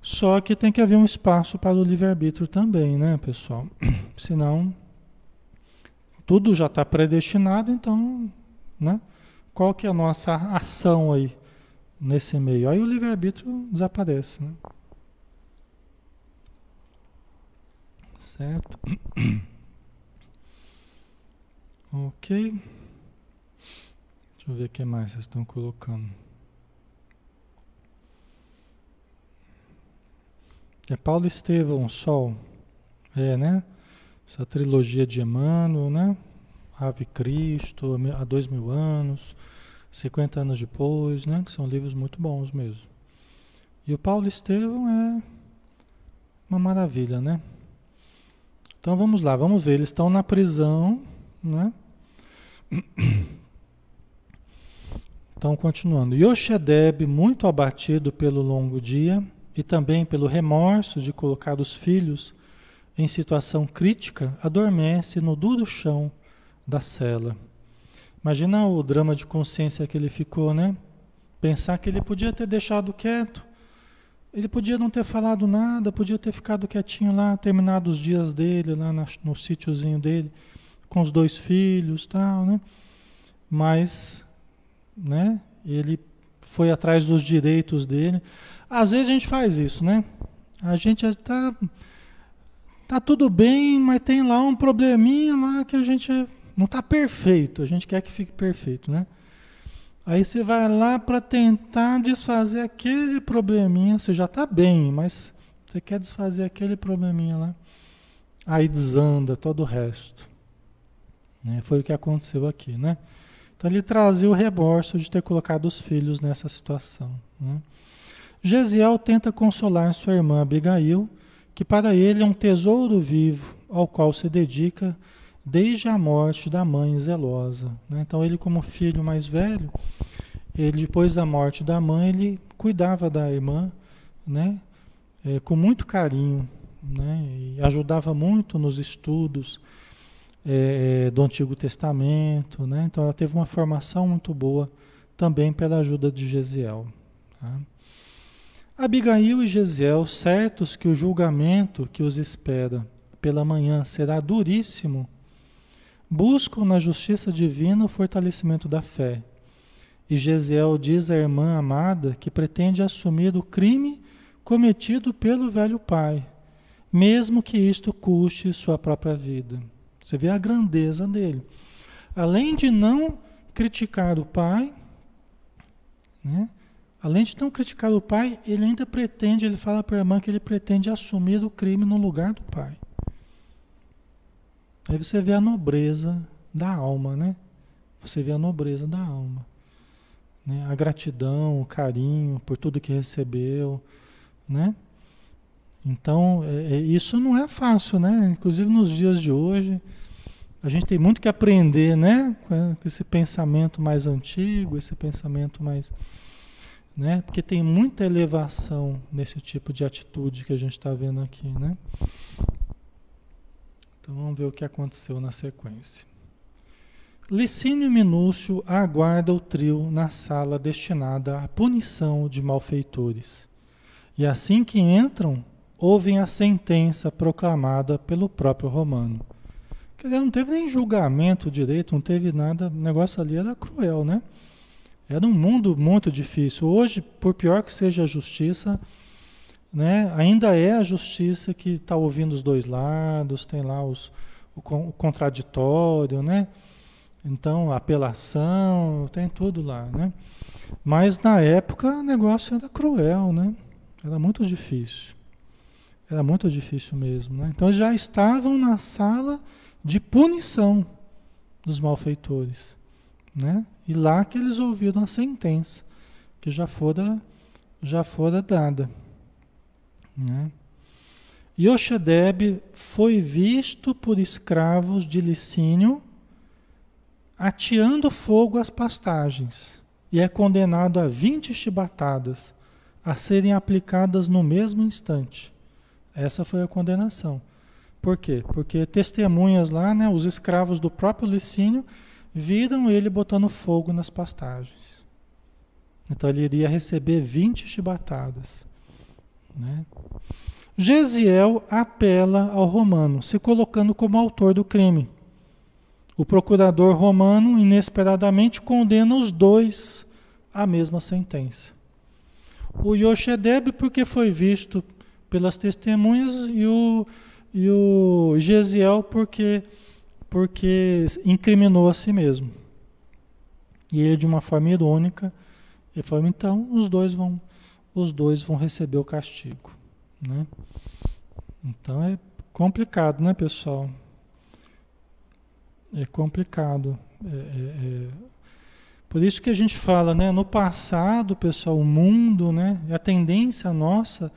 Só que tem que haver um espaço para o livre-arbítrio também, né, pessoal? *clears throat* Senão, tudo já está predestinado, então, né? Qual que é a nossa ação aí nesse meio? Aí o livre-arbítrio desaparece, né? Certo? *clears throat* Ok. Deixa eu ver o que mais vocês estão colocando. É Paulo Estevão, Sol. É, né? Essa trilogia de Emmanuel, né? Ave Cristo, há dois mil anos, 50 anos depois, né? Que são livros muito bons mesmo. E o Paulo Estevão é uma maravilha, né? Então vamos lá, vamos ver. Eles estão na prisão né? *coughs* Então, continuando. Yoshedeb, muito abatido pelo longo dia e também pelo remorso de colocar os filhos em situação crítica, adormece no duro chão da cela. Imagina o drama de consciência que ele ficou, né? Pensar que ele podia ter deixado quieto, ele podia não ter falado nada, podia ter ficado quietinho lá, terminado os dias dele, lá no, no sítiozinho dele com os dois filhos, tal, né? Mas, né? Ele foi atrás dos direitos dele. Às vezes a gente faz isso, né? A gente está tá tudo bem, mas tem lá um probleminha lá que a gente não está perfeito. A gente quer que fique perfeito, né? Aí você vai lá para tentar desfazer aquele probleminha. Você já está bem, mas você quer desfazer aquele probleminha lá. Aí desanda todo o resto. Né? Foi o que aconteceu aqui, né? Então ele trazia o remorso de ter colocado os filhos nessa situação. Né? Gesiel tenta consolar sua irmã Abigail, que para ele é um tesouro vivo, ao qual se dedica desde a morte da mãe zelosa. Né? Então ele, como filho mais velho, ele depois da morte da mãe, ele cuidava da irmã, né? É, com muito carinho, né? E ajudava muito nos estudos é, é, do Antigo Testamento, né? Então ela teve uma formação muito boa também pela ajuda de Gesiel. Tá? Abigail e Gesiel, certos que o julgamento que os espera pela manhã será duríssimo, buscam na justiça divina o fortalecimento da fé. E Gesiel diz à irmã amada que pretende assumir o crime cometido pelo velho pai, mesmo que isto custe sua própria vida. Você vê a grandeza dele. Além de não criticar o pai, né? Além de não criticar o pai, ele ainda pretende, ele fala para a irmã que ele pretende assumir o crime no lugar do pai. Aí você vê a nobreza da alma, né? Você vê a nobreza da alma. Né? A gratidão, o carinho por tudo que recebeu, né? Então, é, é, isso não é fácil, né? Inclusive nos dias de hoje, a gente tem muito que aprender, né? Com esse pensamento mais antigo, esse pensamento mais né? Porque tem muita elevação nesse tipo de atitude que a gente está vendo aqui, né? Então vamos ver o que aconteceu na sequência. Licínio Minúcio aguarda o trio na sala destinada à punição de malfeitores. E assim que entram, ouvem a sentença proclamada pelo próprio Romano. Quer dizer, não teve nem julgamento direito, não teve nada, o negócio ali era cruel, né? Era um mundo muito difícil. Hoje, por pior que seja a justiça, né, ainda é a justiça que está ouvindo os dois lados, tem lá os, o, o contraditório, né? Então, apelação, tem tudo lá, né? Mas na época o negócio era cruel, né? Era muito difícil. Era muito difícil mesmo, né? Então já estavam na sala de punição dos malfeitores, né? E lá que eles ouviram a sentença, que já fora, já fora dada. Né? Foi visto por escravos de Licínio ateando fogo às pastagens e é condenado a 20 chibatadas a serem aplicadas no mesmo instante. Essa foi a condenação. Por quê? Porque testemunhas lá, né, os escravos do próprio Licínio, viram ele botando fogo nas pastagens. Então ele iria receber 20 chibatadas. Né? Gesiel apela ao romano, se colocando como autor do crime. O procurador romano inesperadamente condena os dois à mesma sentença. O Yoshedeb, porque foi visto pelas testemunhas, e o, e o Gesiel, porque porque incriminou a si mesmo. E ele de uma forma irônica, ele falou, então os dois vão, os dois vão receber o castigo. Né? Então é complicado, né, pessoal? É complicado. É, é, é... Por isso que a gente fala, né? No passado, pessoal, o mundo, né? A tendência nossa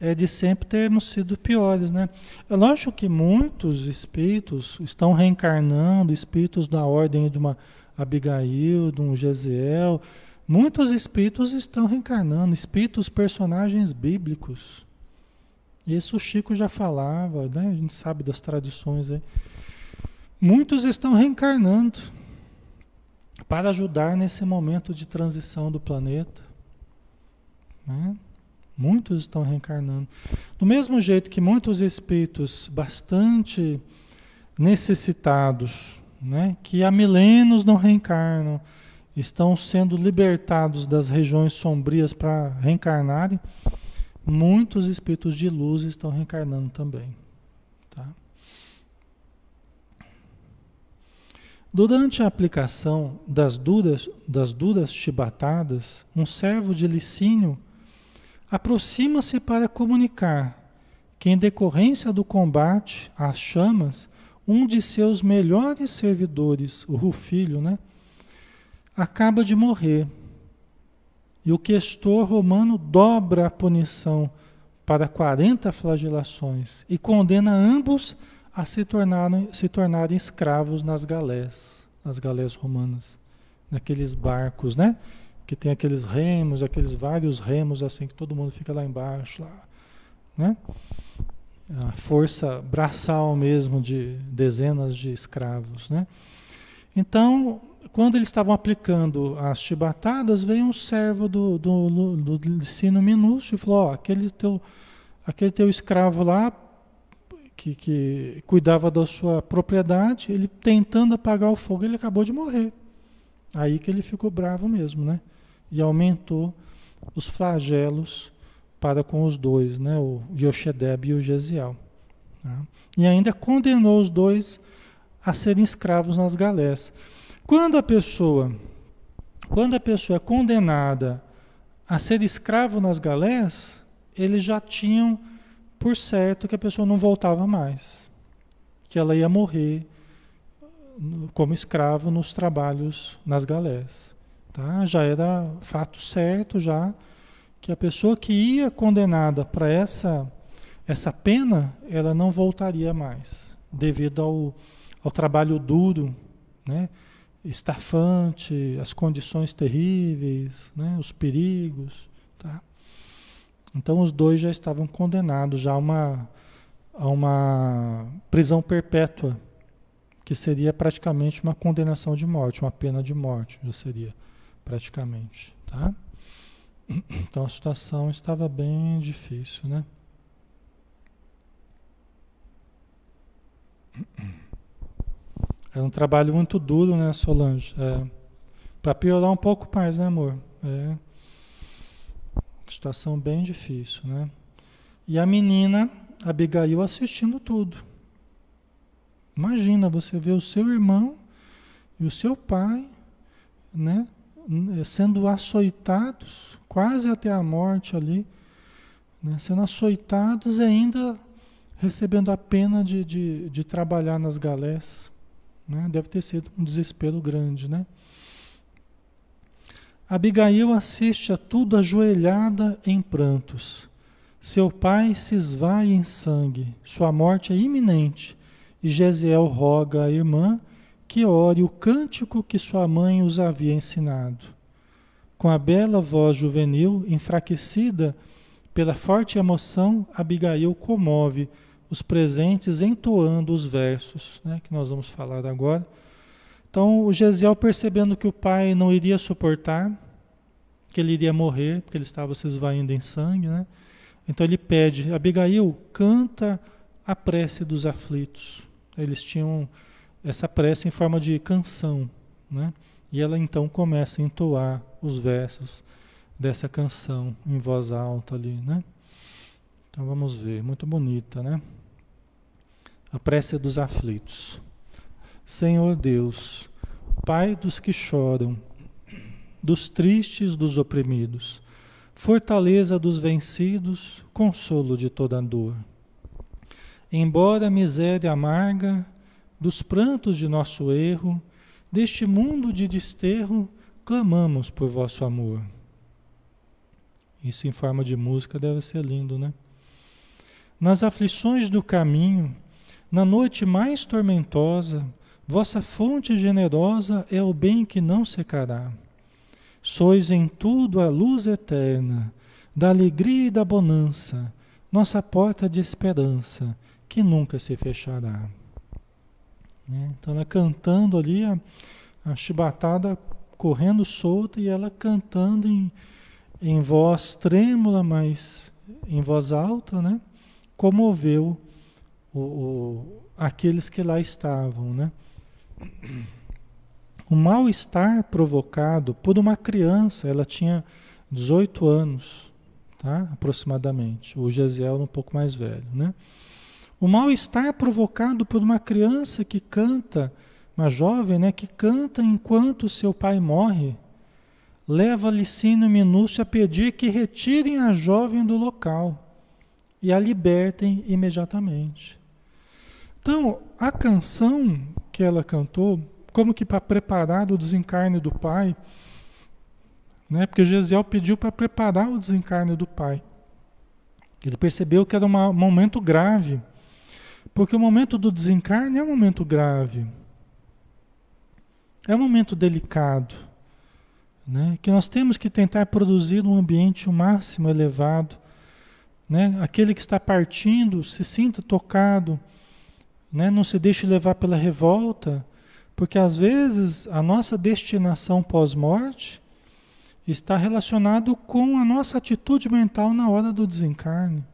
é de sempre termos sido piores, né? É lógico que muitos espíritos estão reencarnando, espíritos da ordem de uma Abigail, de um Gesiel, muitos espíritos estão reencarnando, espíritos, personagens bíblicos. Isso o Chico já falava, né? A gente sabe das tradições aí. Muitos estão reencarnando para ajudar nesse momento de transição do planeta. Né? Muitos estão reencarnando. Do mesmo jeito que muitos espíritos bastante necessitados, né, que há milênios não reencarnam, estão sendo libertados das regiões sombrias para reencarnarem, muitos espíritos de luz estão reencarnando também. Tá? Durante a aplicação das duras, das duras chibatadas, um servo de Licínio aproxima-se para comunicar que, em decorrência do combate às chamas, um de seus melhores servidores, o Rufilho, né, acaba de morrer. E o questor romano dobra a punição para 40 flagelações e condena ambos a se tornarem, se tornarem escravos nas galés, nas galés romanas, naqueles barcos, né? que tem aqueles remos, aqueles vários remos assim que todo mundo fica lá embaixo, lá, né? A força braçal mesmo de dezenas de escravos, né? Então, quando eles estavam aplicando as chibatadas, veio um servo do, do, do, do Licínio Minúcio e falou, aquele teu, aquele teu escravo lá, que, que cuidava da sua propriedade, ele tentando apagar o fogo, ele acabou de morrer. Aí que ele ficou bravo mesmo, né? e aumentou os flagelos para com os dois, né? o Yoshedeb e o Gesiel. Tá? E ainda condenou os dois a serem escravos nas galés. Quando a pessoa, quando a pessoa é condenada a ser escravo nas galés, eles já tinham por certo que a pessoa não voltava mais, que ela ia morrer como escravo nos trabalhos nas galés. Tá? Já era fato certo já que a pessoa que ia condenada para essa essa pena, ela não voltaria mais, devido ao, ao trabalho duro, né? Estafante, as condições terríveis, né? os perigos. Tá? Então os dois já estavam condenados já a uma, a uma prisão perpétua, que seria praticamente uma condenação de morte, uma pena de morte, já seria praticamente. Tá? Então a situação estava bem difícil, né? É um trabalho muito duro, né, Solange? É, Para piorar um pouco mais, né, amor? É. Situação bem difícil, né? E a menina, Abigail, assistindo tudo. Imagina você ver o seu irmão e o seu pai, né, sendo açoitados quase até a morte ali, né, sendo açoitados e ainda recebendo a pena de, de, de trabalhar nas galés. Né? Deve ter sido um desespero grande, né? Abigail assiste a tudo ajoelhada em prantos. Seu pai se esvai em sangue, sua morte é iminente, e Gesiel roga à irmã que ore o cântico que sua mãe os havia ensinado. Com a bela voz juvenil, enfraquecida pela forte emoção, Abigail comove os presentes entoando os versos, né, que nós vamos falar agora. Então, o Gesiel percebendo que o pai não iria suportar, que ele iria morrer, porque ele estava se esvaindo em sangue, né? Então ele pede, Abigail, canta a prece dos aflitos. Eles tinham essa prece em forma de canção, né? E ela então começa a entoar os versos dessa canção em voz alta ali, né? Então vamos ver, muito bonita, né? A prece dos aflitos. Senhor Deus, Pai dos que choram, dos tristes, dos oprimidos, fortaleza dos vencidos, consolo de toda dor. Embora a miséria amarga, dos prantos de nosso erro, deste mundo de desterro, clamamos por vosso amor. Isso em forma de música deve ser lindo, né? Nas aflições do caminho, na noite mais tormentosa, vossa fonte generosa é o bem que não secará. Sois em tudo a luz eterna, da alegria e da bonança, nossa porta de esperança, que nunca se fechará. Né? Então ela cantando ali, a, a chibatada correndo solta e ela cantando em, em voz trêmula, mas em voz alta, né? comoveu o, o, aqueles que lá estavam, né? O mal-estar provocado por uma criança, ela tinha 18 anos, tá? aproximadamente, o Gesiel um pouco mais velho, né? O mal-estar provocado por uma criança que canta, uma jovem, né, que canta enquanto seu pai morre, leva Licínio Minúcio a pedir que retirem a jovem do local e a libertem imediatamente. Então, a canção que ela cantou, como que para preparar o desencarne do pai, né? Porque Gesiel pediu para preparar o desencarne do pai. Ele percebeu que era um momento grave, porque o momento do desencarne é um momento grave, é um momento delicado, né? Que nós temos que tentar produzir um ambiente o máximo elevado, né? Aquele que está partindo se sinta tocado né? Não se deixe levar pela revolta, porque às vezes a nossa destinação pós-morte está relacionado com a nossa atitude mental na hora do desencarne.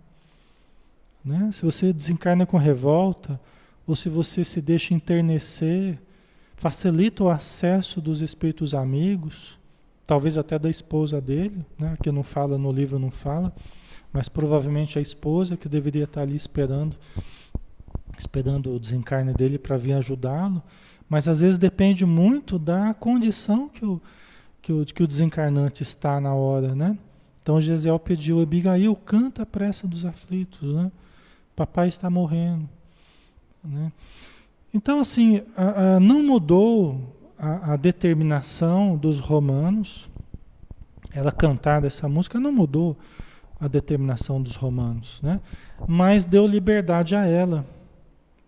Né? Se você desencarna com revolta, ou se você se deixa enternecer, facilita o acesso dos espíritos amigos, talvez até da esposa dele, né? que não fala no livro, não fala, mas provavelmente a esposa que deveria estar ali esperando esperando o desencarne dele para vir ajudá-lo, mas às vezes depende muito da condição que o, que o, que o desencarnante está na hora, né? Então Gesiel pediu, Abigail, canta a pressa dos aflitos, né? Papai está morrendo, né? Então, assim, a, a, não mudou a, a, determinação dos romanos, ela cantar essa música não mudou a determinação dos romanos, né? Mas deu liberdade a ela,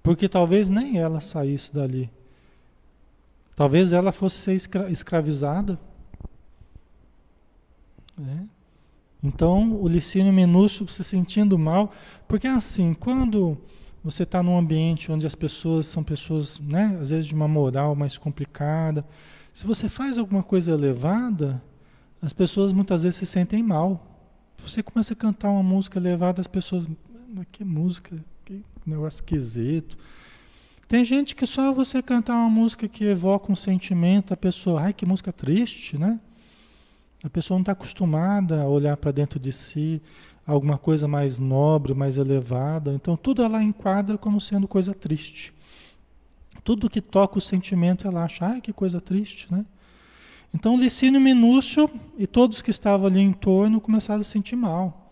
porque talvez nem ela saísse dali. Talvez ela fosse ser escra escravizada. Né? Então, o Licínio Minúcio se sentindo mal, porque assim, quando você está num ambiente onde as pessoas são pessoas, né, às vezes de uma moral mais complicada, se você faz alguma coisa elevada, as pessoas muitas vezes se sentem mal. Você começa a cantar uma música elevada, as pessoas, que música, que negócio esquisito. Tem gente que só você cantar uma música que evoca um sentimento, a pessoa, ai que música triste, né? A pessoa não está acostumada a olhar para dentro de si alguma coisa mais nobre, mais elevada. Então, tudo ela enquadra como sendo coisa triste. Tudo que toca o sentimento, ela acha, ai, que coisa triste, né? Então, Licínio Minúcio e todos que estavam ali em torno começaram a se sentir mal.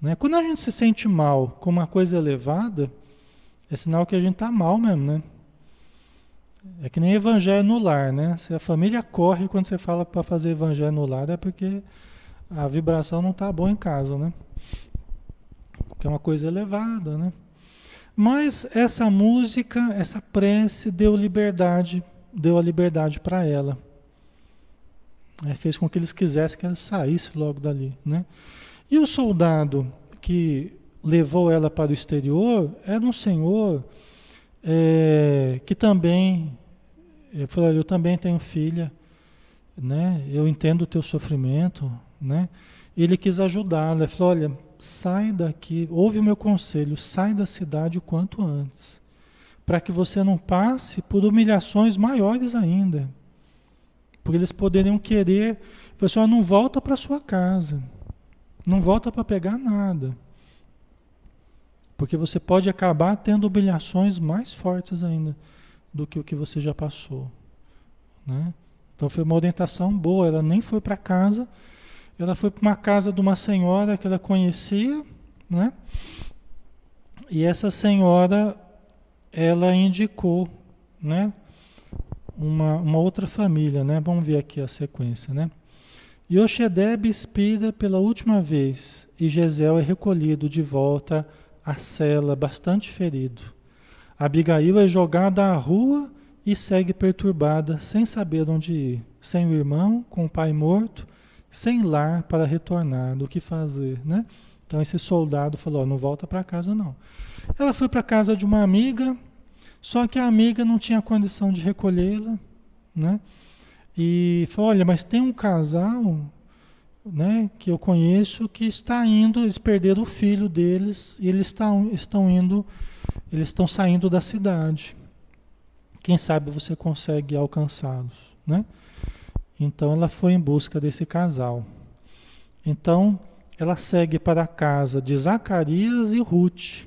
Né? Quando a gente se sente mal com uma coisa elevada, é sinal que a gente está mal mesmo, né? É que nem evangelho no lar, né? Se a família corre quando você fala para fazer evangelho no lar, é porque a vibração não está boa em casa, né? Que é uma coisa elevada, né? Mas essa música, essa prece deu liberdade, deu a liberdade para ela. É, fez com que eles quisessem que ela saísse logo dali, né? E o soldado que levou ela para o exterior era um senhor é, que também ele falou, eu também tenho filha, né? Eu entendo o teu sofrimento, né? Ele quis ajudá-la. Ele falou, olha, sai daqui, ouve o meu conselho, sai da cidade o quanto antes, para que você não passe por humilhações maiores ainda. Porque eles poderiam querer, pessoal, não volta para sua casa, não volta para pegar nada. Porque você pode acabar tendo humilhações mais fortes ainda do que o que você já passou. Né? Então foi uma orientação boa. Ela nem foi para casa, ela foi para uma casa de uma senhora que ela conhecia, né? E essa senhora, ela indicou, né? Uma, uma outra família, né? Vamos ver aqui a sequência, né? Yoshedeb expira pela última vez e Gesel é recolhido de volta à cela, bastante ferido. Abigail é jogada à rua e segue perturbada, sem saber onde ir, sem o irmão, com o pai morto, sem lar para retornar, do que fazer, né? Então esse soldado falou: não volta para casa não. Ela foi para casa de uma amiga, só que a amiga não tinha condição de recolhê-la, né? E falou: olha, mas tem um casal né, que eu conheço que está indo, eles perderam o filho deles e eles estão, estão indo, eles estão saindo da cidade. Quem sabe você consegue alcançá-los, né? Então ela foi em busca desse casal. Então ela segue para a casa de Zacarias e Ruth,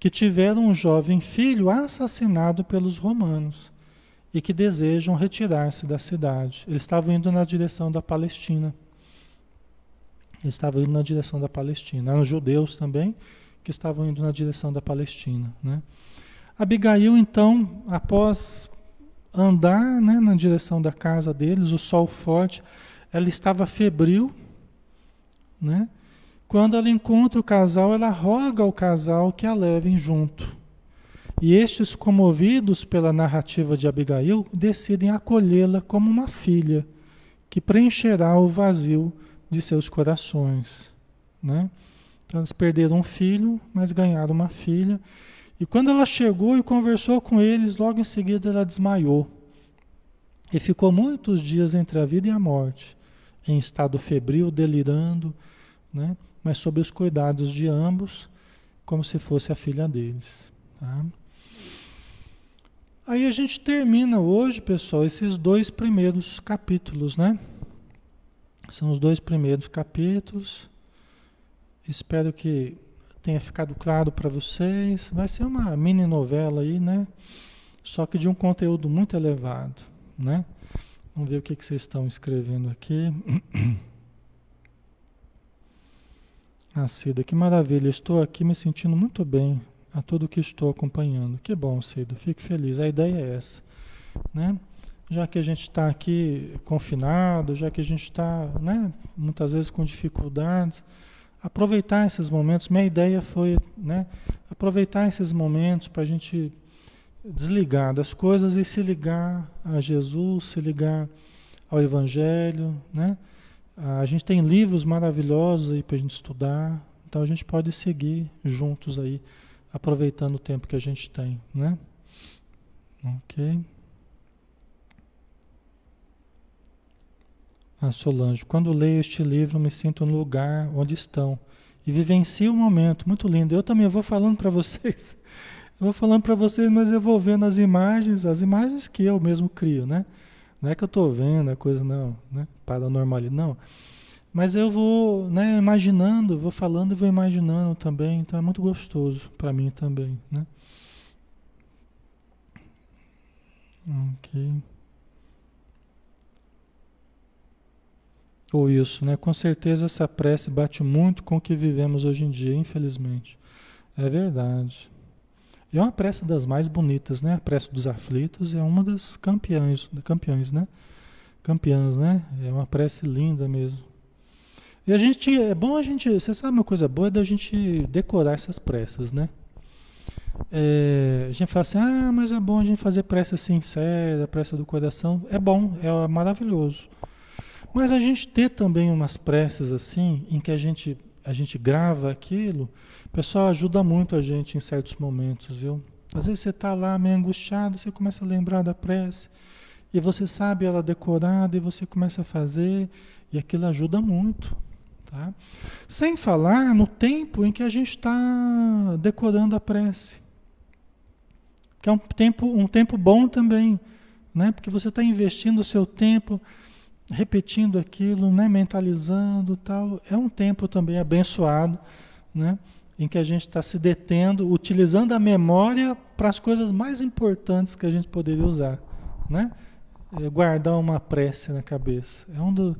que tiveram um jovem filho assassinado pelos romanos e que desejam retirar-se da cidade. Eles estavam indo na direção da Palestina. Eles estavam indo na direção da Palestina. Eram judeus também que estavam indo na direção da Palestina. Né? Abigail, então, após andar né, na direção da casa deles, o sol forte, ela estava febril. Né? Quando ela encontra o casal, ela roga ao casal que a levem junto. E estes, comovidos pela narrativa de Abigail, decidem acolhê-la como uma filha que preencherá o vazio de seus corações. Né? Então, eles perderam um filho, mas ganharam uma filha. E quando ela chegou e conversou com eles, logo em seguida ela desmaiou. E ficou muitos dias entre a vida e a morte, em estado febril, delirando, né? mas sob os cuidados de ambos, como se fosse a filha deles. Tá? Aí a gente termina hoje, pessoal, esses dois primeiros capítulos, né? São os dois primeiros capítulos. Espero que tenha ficado claro para vocês. Vai ser uma mini novela aí, né? Só que de um conteúdo muito elevado, né? Vamos ver o que, que vocês estão escrevendo aqui. *clears throat* Ah, Cida, que maravilha. Estou aqui me sentindo muito bem a tudo que estou acompanhando. Que bom, Cida. Fico feliz. A ideia é essa, né? Já que a gente está aqui confinado, já que a gente está, né, muitas vezes com dificuldades, aproveitar esses momentos. Minha ideia foi, né, aproveitar esses momentos para a gente desligar das coisas e se ligar a Jesus, se ligar ao Evangelho, né? A gente tem livros maravilhosos aí para a gente estudar, então a gente pode seguir juntos aí, aproveitando o tempo que a gente tem, né? Ok. A Solange, quando leio este livro, me sinto no lugar onde estão e vivencio o momento, muito lindo. Eu também vou falando para vocês, *laughs* eu vou falando para vocês, mas eu vou vendo as imagens, as imagens que eu mesmo crio, né? Não é que eu estou vendo a coisa, não, né? Paranormalidade, não. Mas eu vou né, imaginando, vou falando e vou imaginando também, então é muito gostoso para mim também, né? Ok. Ou isso, né? Com certeza essa prece bate muito com o que vivemos hoje em dia, infelizmente. É verdade. E é uma prece das mais bonitas, né? A prece dos aflitos é uma das campeãs, campeões, né? Campeãs, né? É uma prece linda mesmo. E a gente, é bom a gente, você sabe uma coisa boa é da gente decorar essas preces, né? É, a gente fala assim, ah, mas é bom a gente fazer prece sincera, prece do coração. É bom, é maravilhoso. Mas a gente ter também umas preces assim, em que a gente, a gente grava aquilo, pessoal ajuda muito a gente em certos momentos, viu? Às vezes você está lá meio angustiado, você começa a lembrar da prece, e você sabe ela decorada, e você começa a fazer, e aquilo ajuda muito. Tá? Sem falar no tempo em que a gente está decorando a prece. Que é um tempo, um tempo bom também, né? porque você está investindo o seu tempo repetindo aquilo, né? mentalizando tal. É um tempo também abençoado, né? em que a gente está se detendo, utilizando a memória para as coisas mais importantes que a gente poderia usar, né? É guardar uma prece na cabeça. É um do,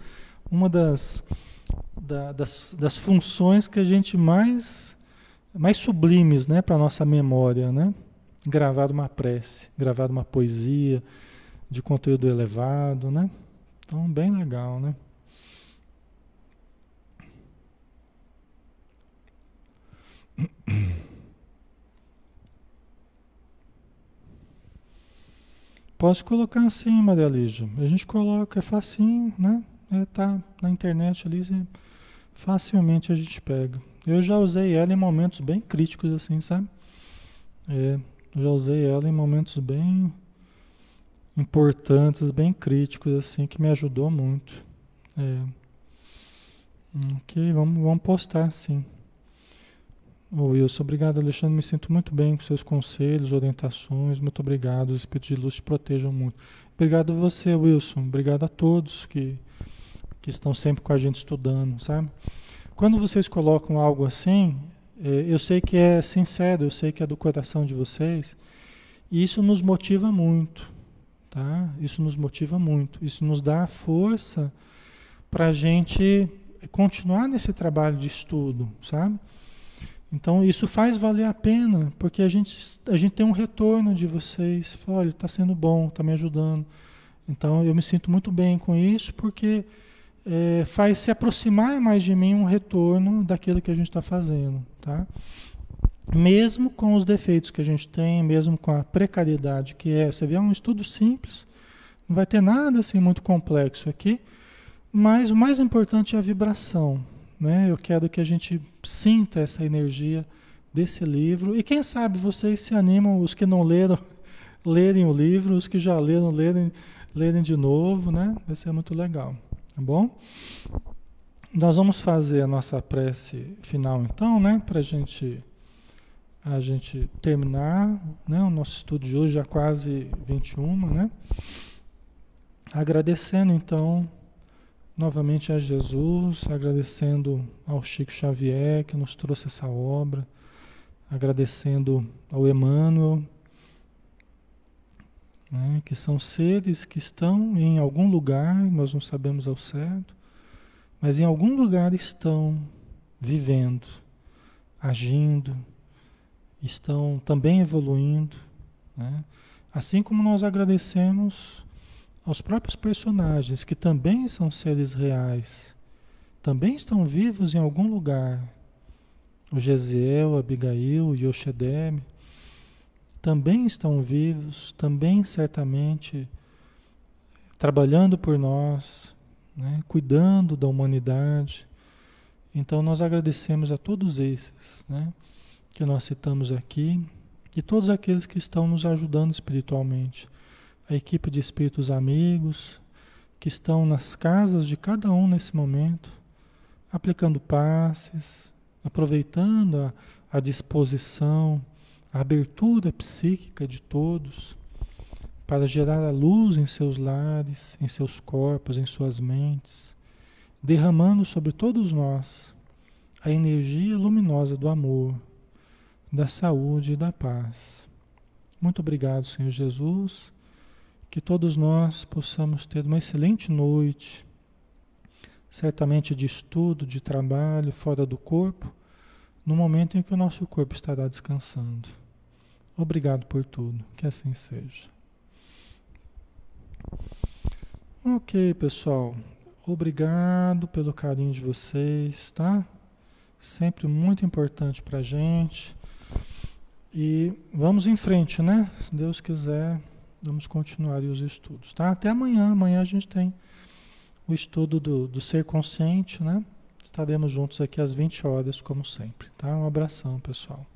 uma das, da, das, das funções que a gente mais, mais sublimes né, para a nossa memória, né? Gravar uma prece, gravar uma poesia de conteúdo elevado, né? Então, bem legal, né? Posso colocar assim, Maria Lígia. A gente coloca, é facinho, né? É, tá na internet ali, facilmente a gente pega. Eu já usei ela em momentos bem críticos, assim, sabe? É, já usei ela em momentos bem importantes, bem críticos, assim, que me ajudou muito. É. Ok, vamos, vamos postar, sim. Ô Wilson, obrigado Alexandre, me sinto muito bem com seus conselhos, orientações, muito obrigado, os Espíritos de Luz te protejam muito. Obrigado a você Wilson, obrigado a todos que, que estão sempre com a gente estudando, sabe? Quando vocês colocam algo assim, é, eu sei que é sincero, eu sei que é do coração de vocês, e isso nos motiva muito, tá? Isso nos motiva muito, isso nos dá força para a gente continuar nesse trabalho de estudo, sabe? Então isso faz valer a pena, porque a gente, a gente tem um retorno de vocês. Fala, olha, está sendo bom, está me ajudando. Então eu me sinto muito bem com isso, porque é, faz se aproximar mais de mim um retorno daquilo que a gente está fazendo. Tá? Mesmo com os defeitos que a gente tem, mesmo com a precariedade que é. Você vê, é um estudo simples, não vai ter nada assim muito complexo aqui, mas o mais importante é a vibração. Né? Eu quero que a gente sinta essa energia desse livro. E quem sabe vocês se animam, os que não leram, *laughs* lerem o livro, os que já leram, lerem, lerem de novo, né? Vai ser muito legal, tá bom? Nós vamos fazer a nossa prece final então, né? Para gente, a gente terminar né? o nosso estudo de hoje, já quase 21, né? Agradecendo então novamente a Jesus, agradecendo ao Chico Xavier que nos trouxe essa obra, agradecendo ao Emmanuel, né, que são seres que estão em algum lugar, nós não sabemos ao certo, mas em algum lugar estão vivendo, agindo, estão também evoluindo, né? Assim como nós agradecemos aos próprios personagens que também são seres reais, também estão vivos em algum lugar. O Gesiel, Abigail, Yoshedeb, também estão vivos, também certamente trabalhando por nós, né? cuidando da humanidade. Então nós agradecemos a todos esses né? que nós citamos aqui e todos aqueles que estão nos ajudando espiritualmente. A equipe de espíritos amigos que estão nas casas de cada um nesse momento, aplicando passes, aproveitando a, a disposição, a abertura psíquica de todos para gerar a luz em seus lares, em seus corpos, em suas mentes, derramando sobre todos nós a energia luminosa do amor, da saúde e da paz. Muito obrigado, Senhor Jesus. Que todos nós possamos ter uma excelente noite, certamente de estudo, de trabalho fora do corpo, no momento em que o nosso corpo estará descansando. Obrigado por tudo, que assim seja. Ok, pessoal. Obrigado pelo carinho de vocês, tá? Sempre muito importante pra gente. E vamos em frente, né? Se Deus quiser, vamos continuar os estudos, tá? Até amanhã. Amanhã a gente tem o estudo do, do ser consciente, né? Estaremos juntos aqui às 20 horas, como sempre, tá? Um abração, pessoal.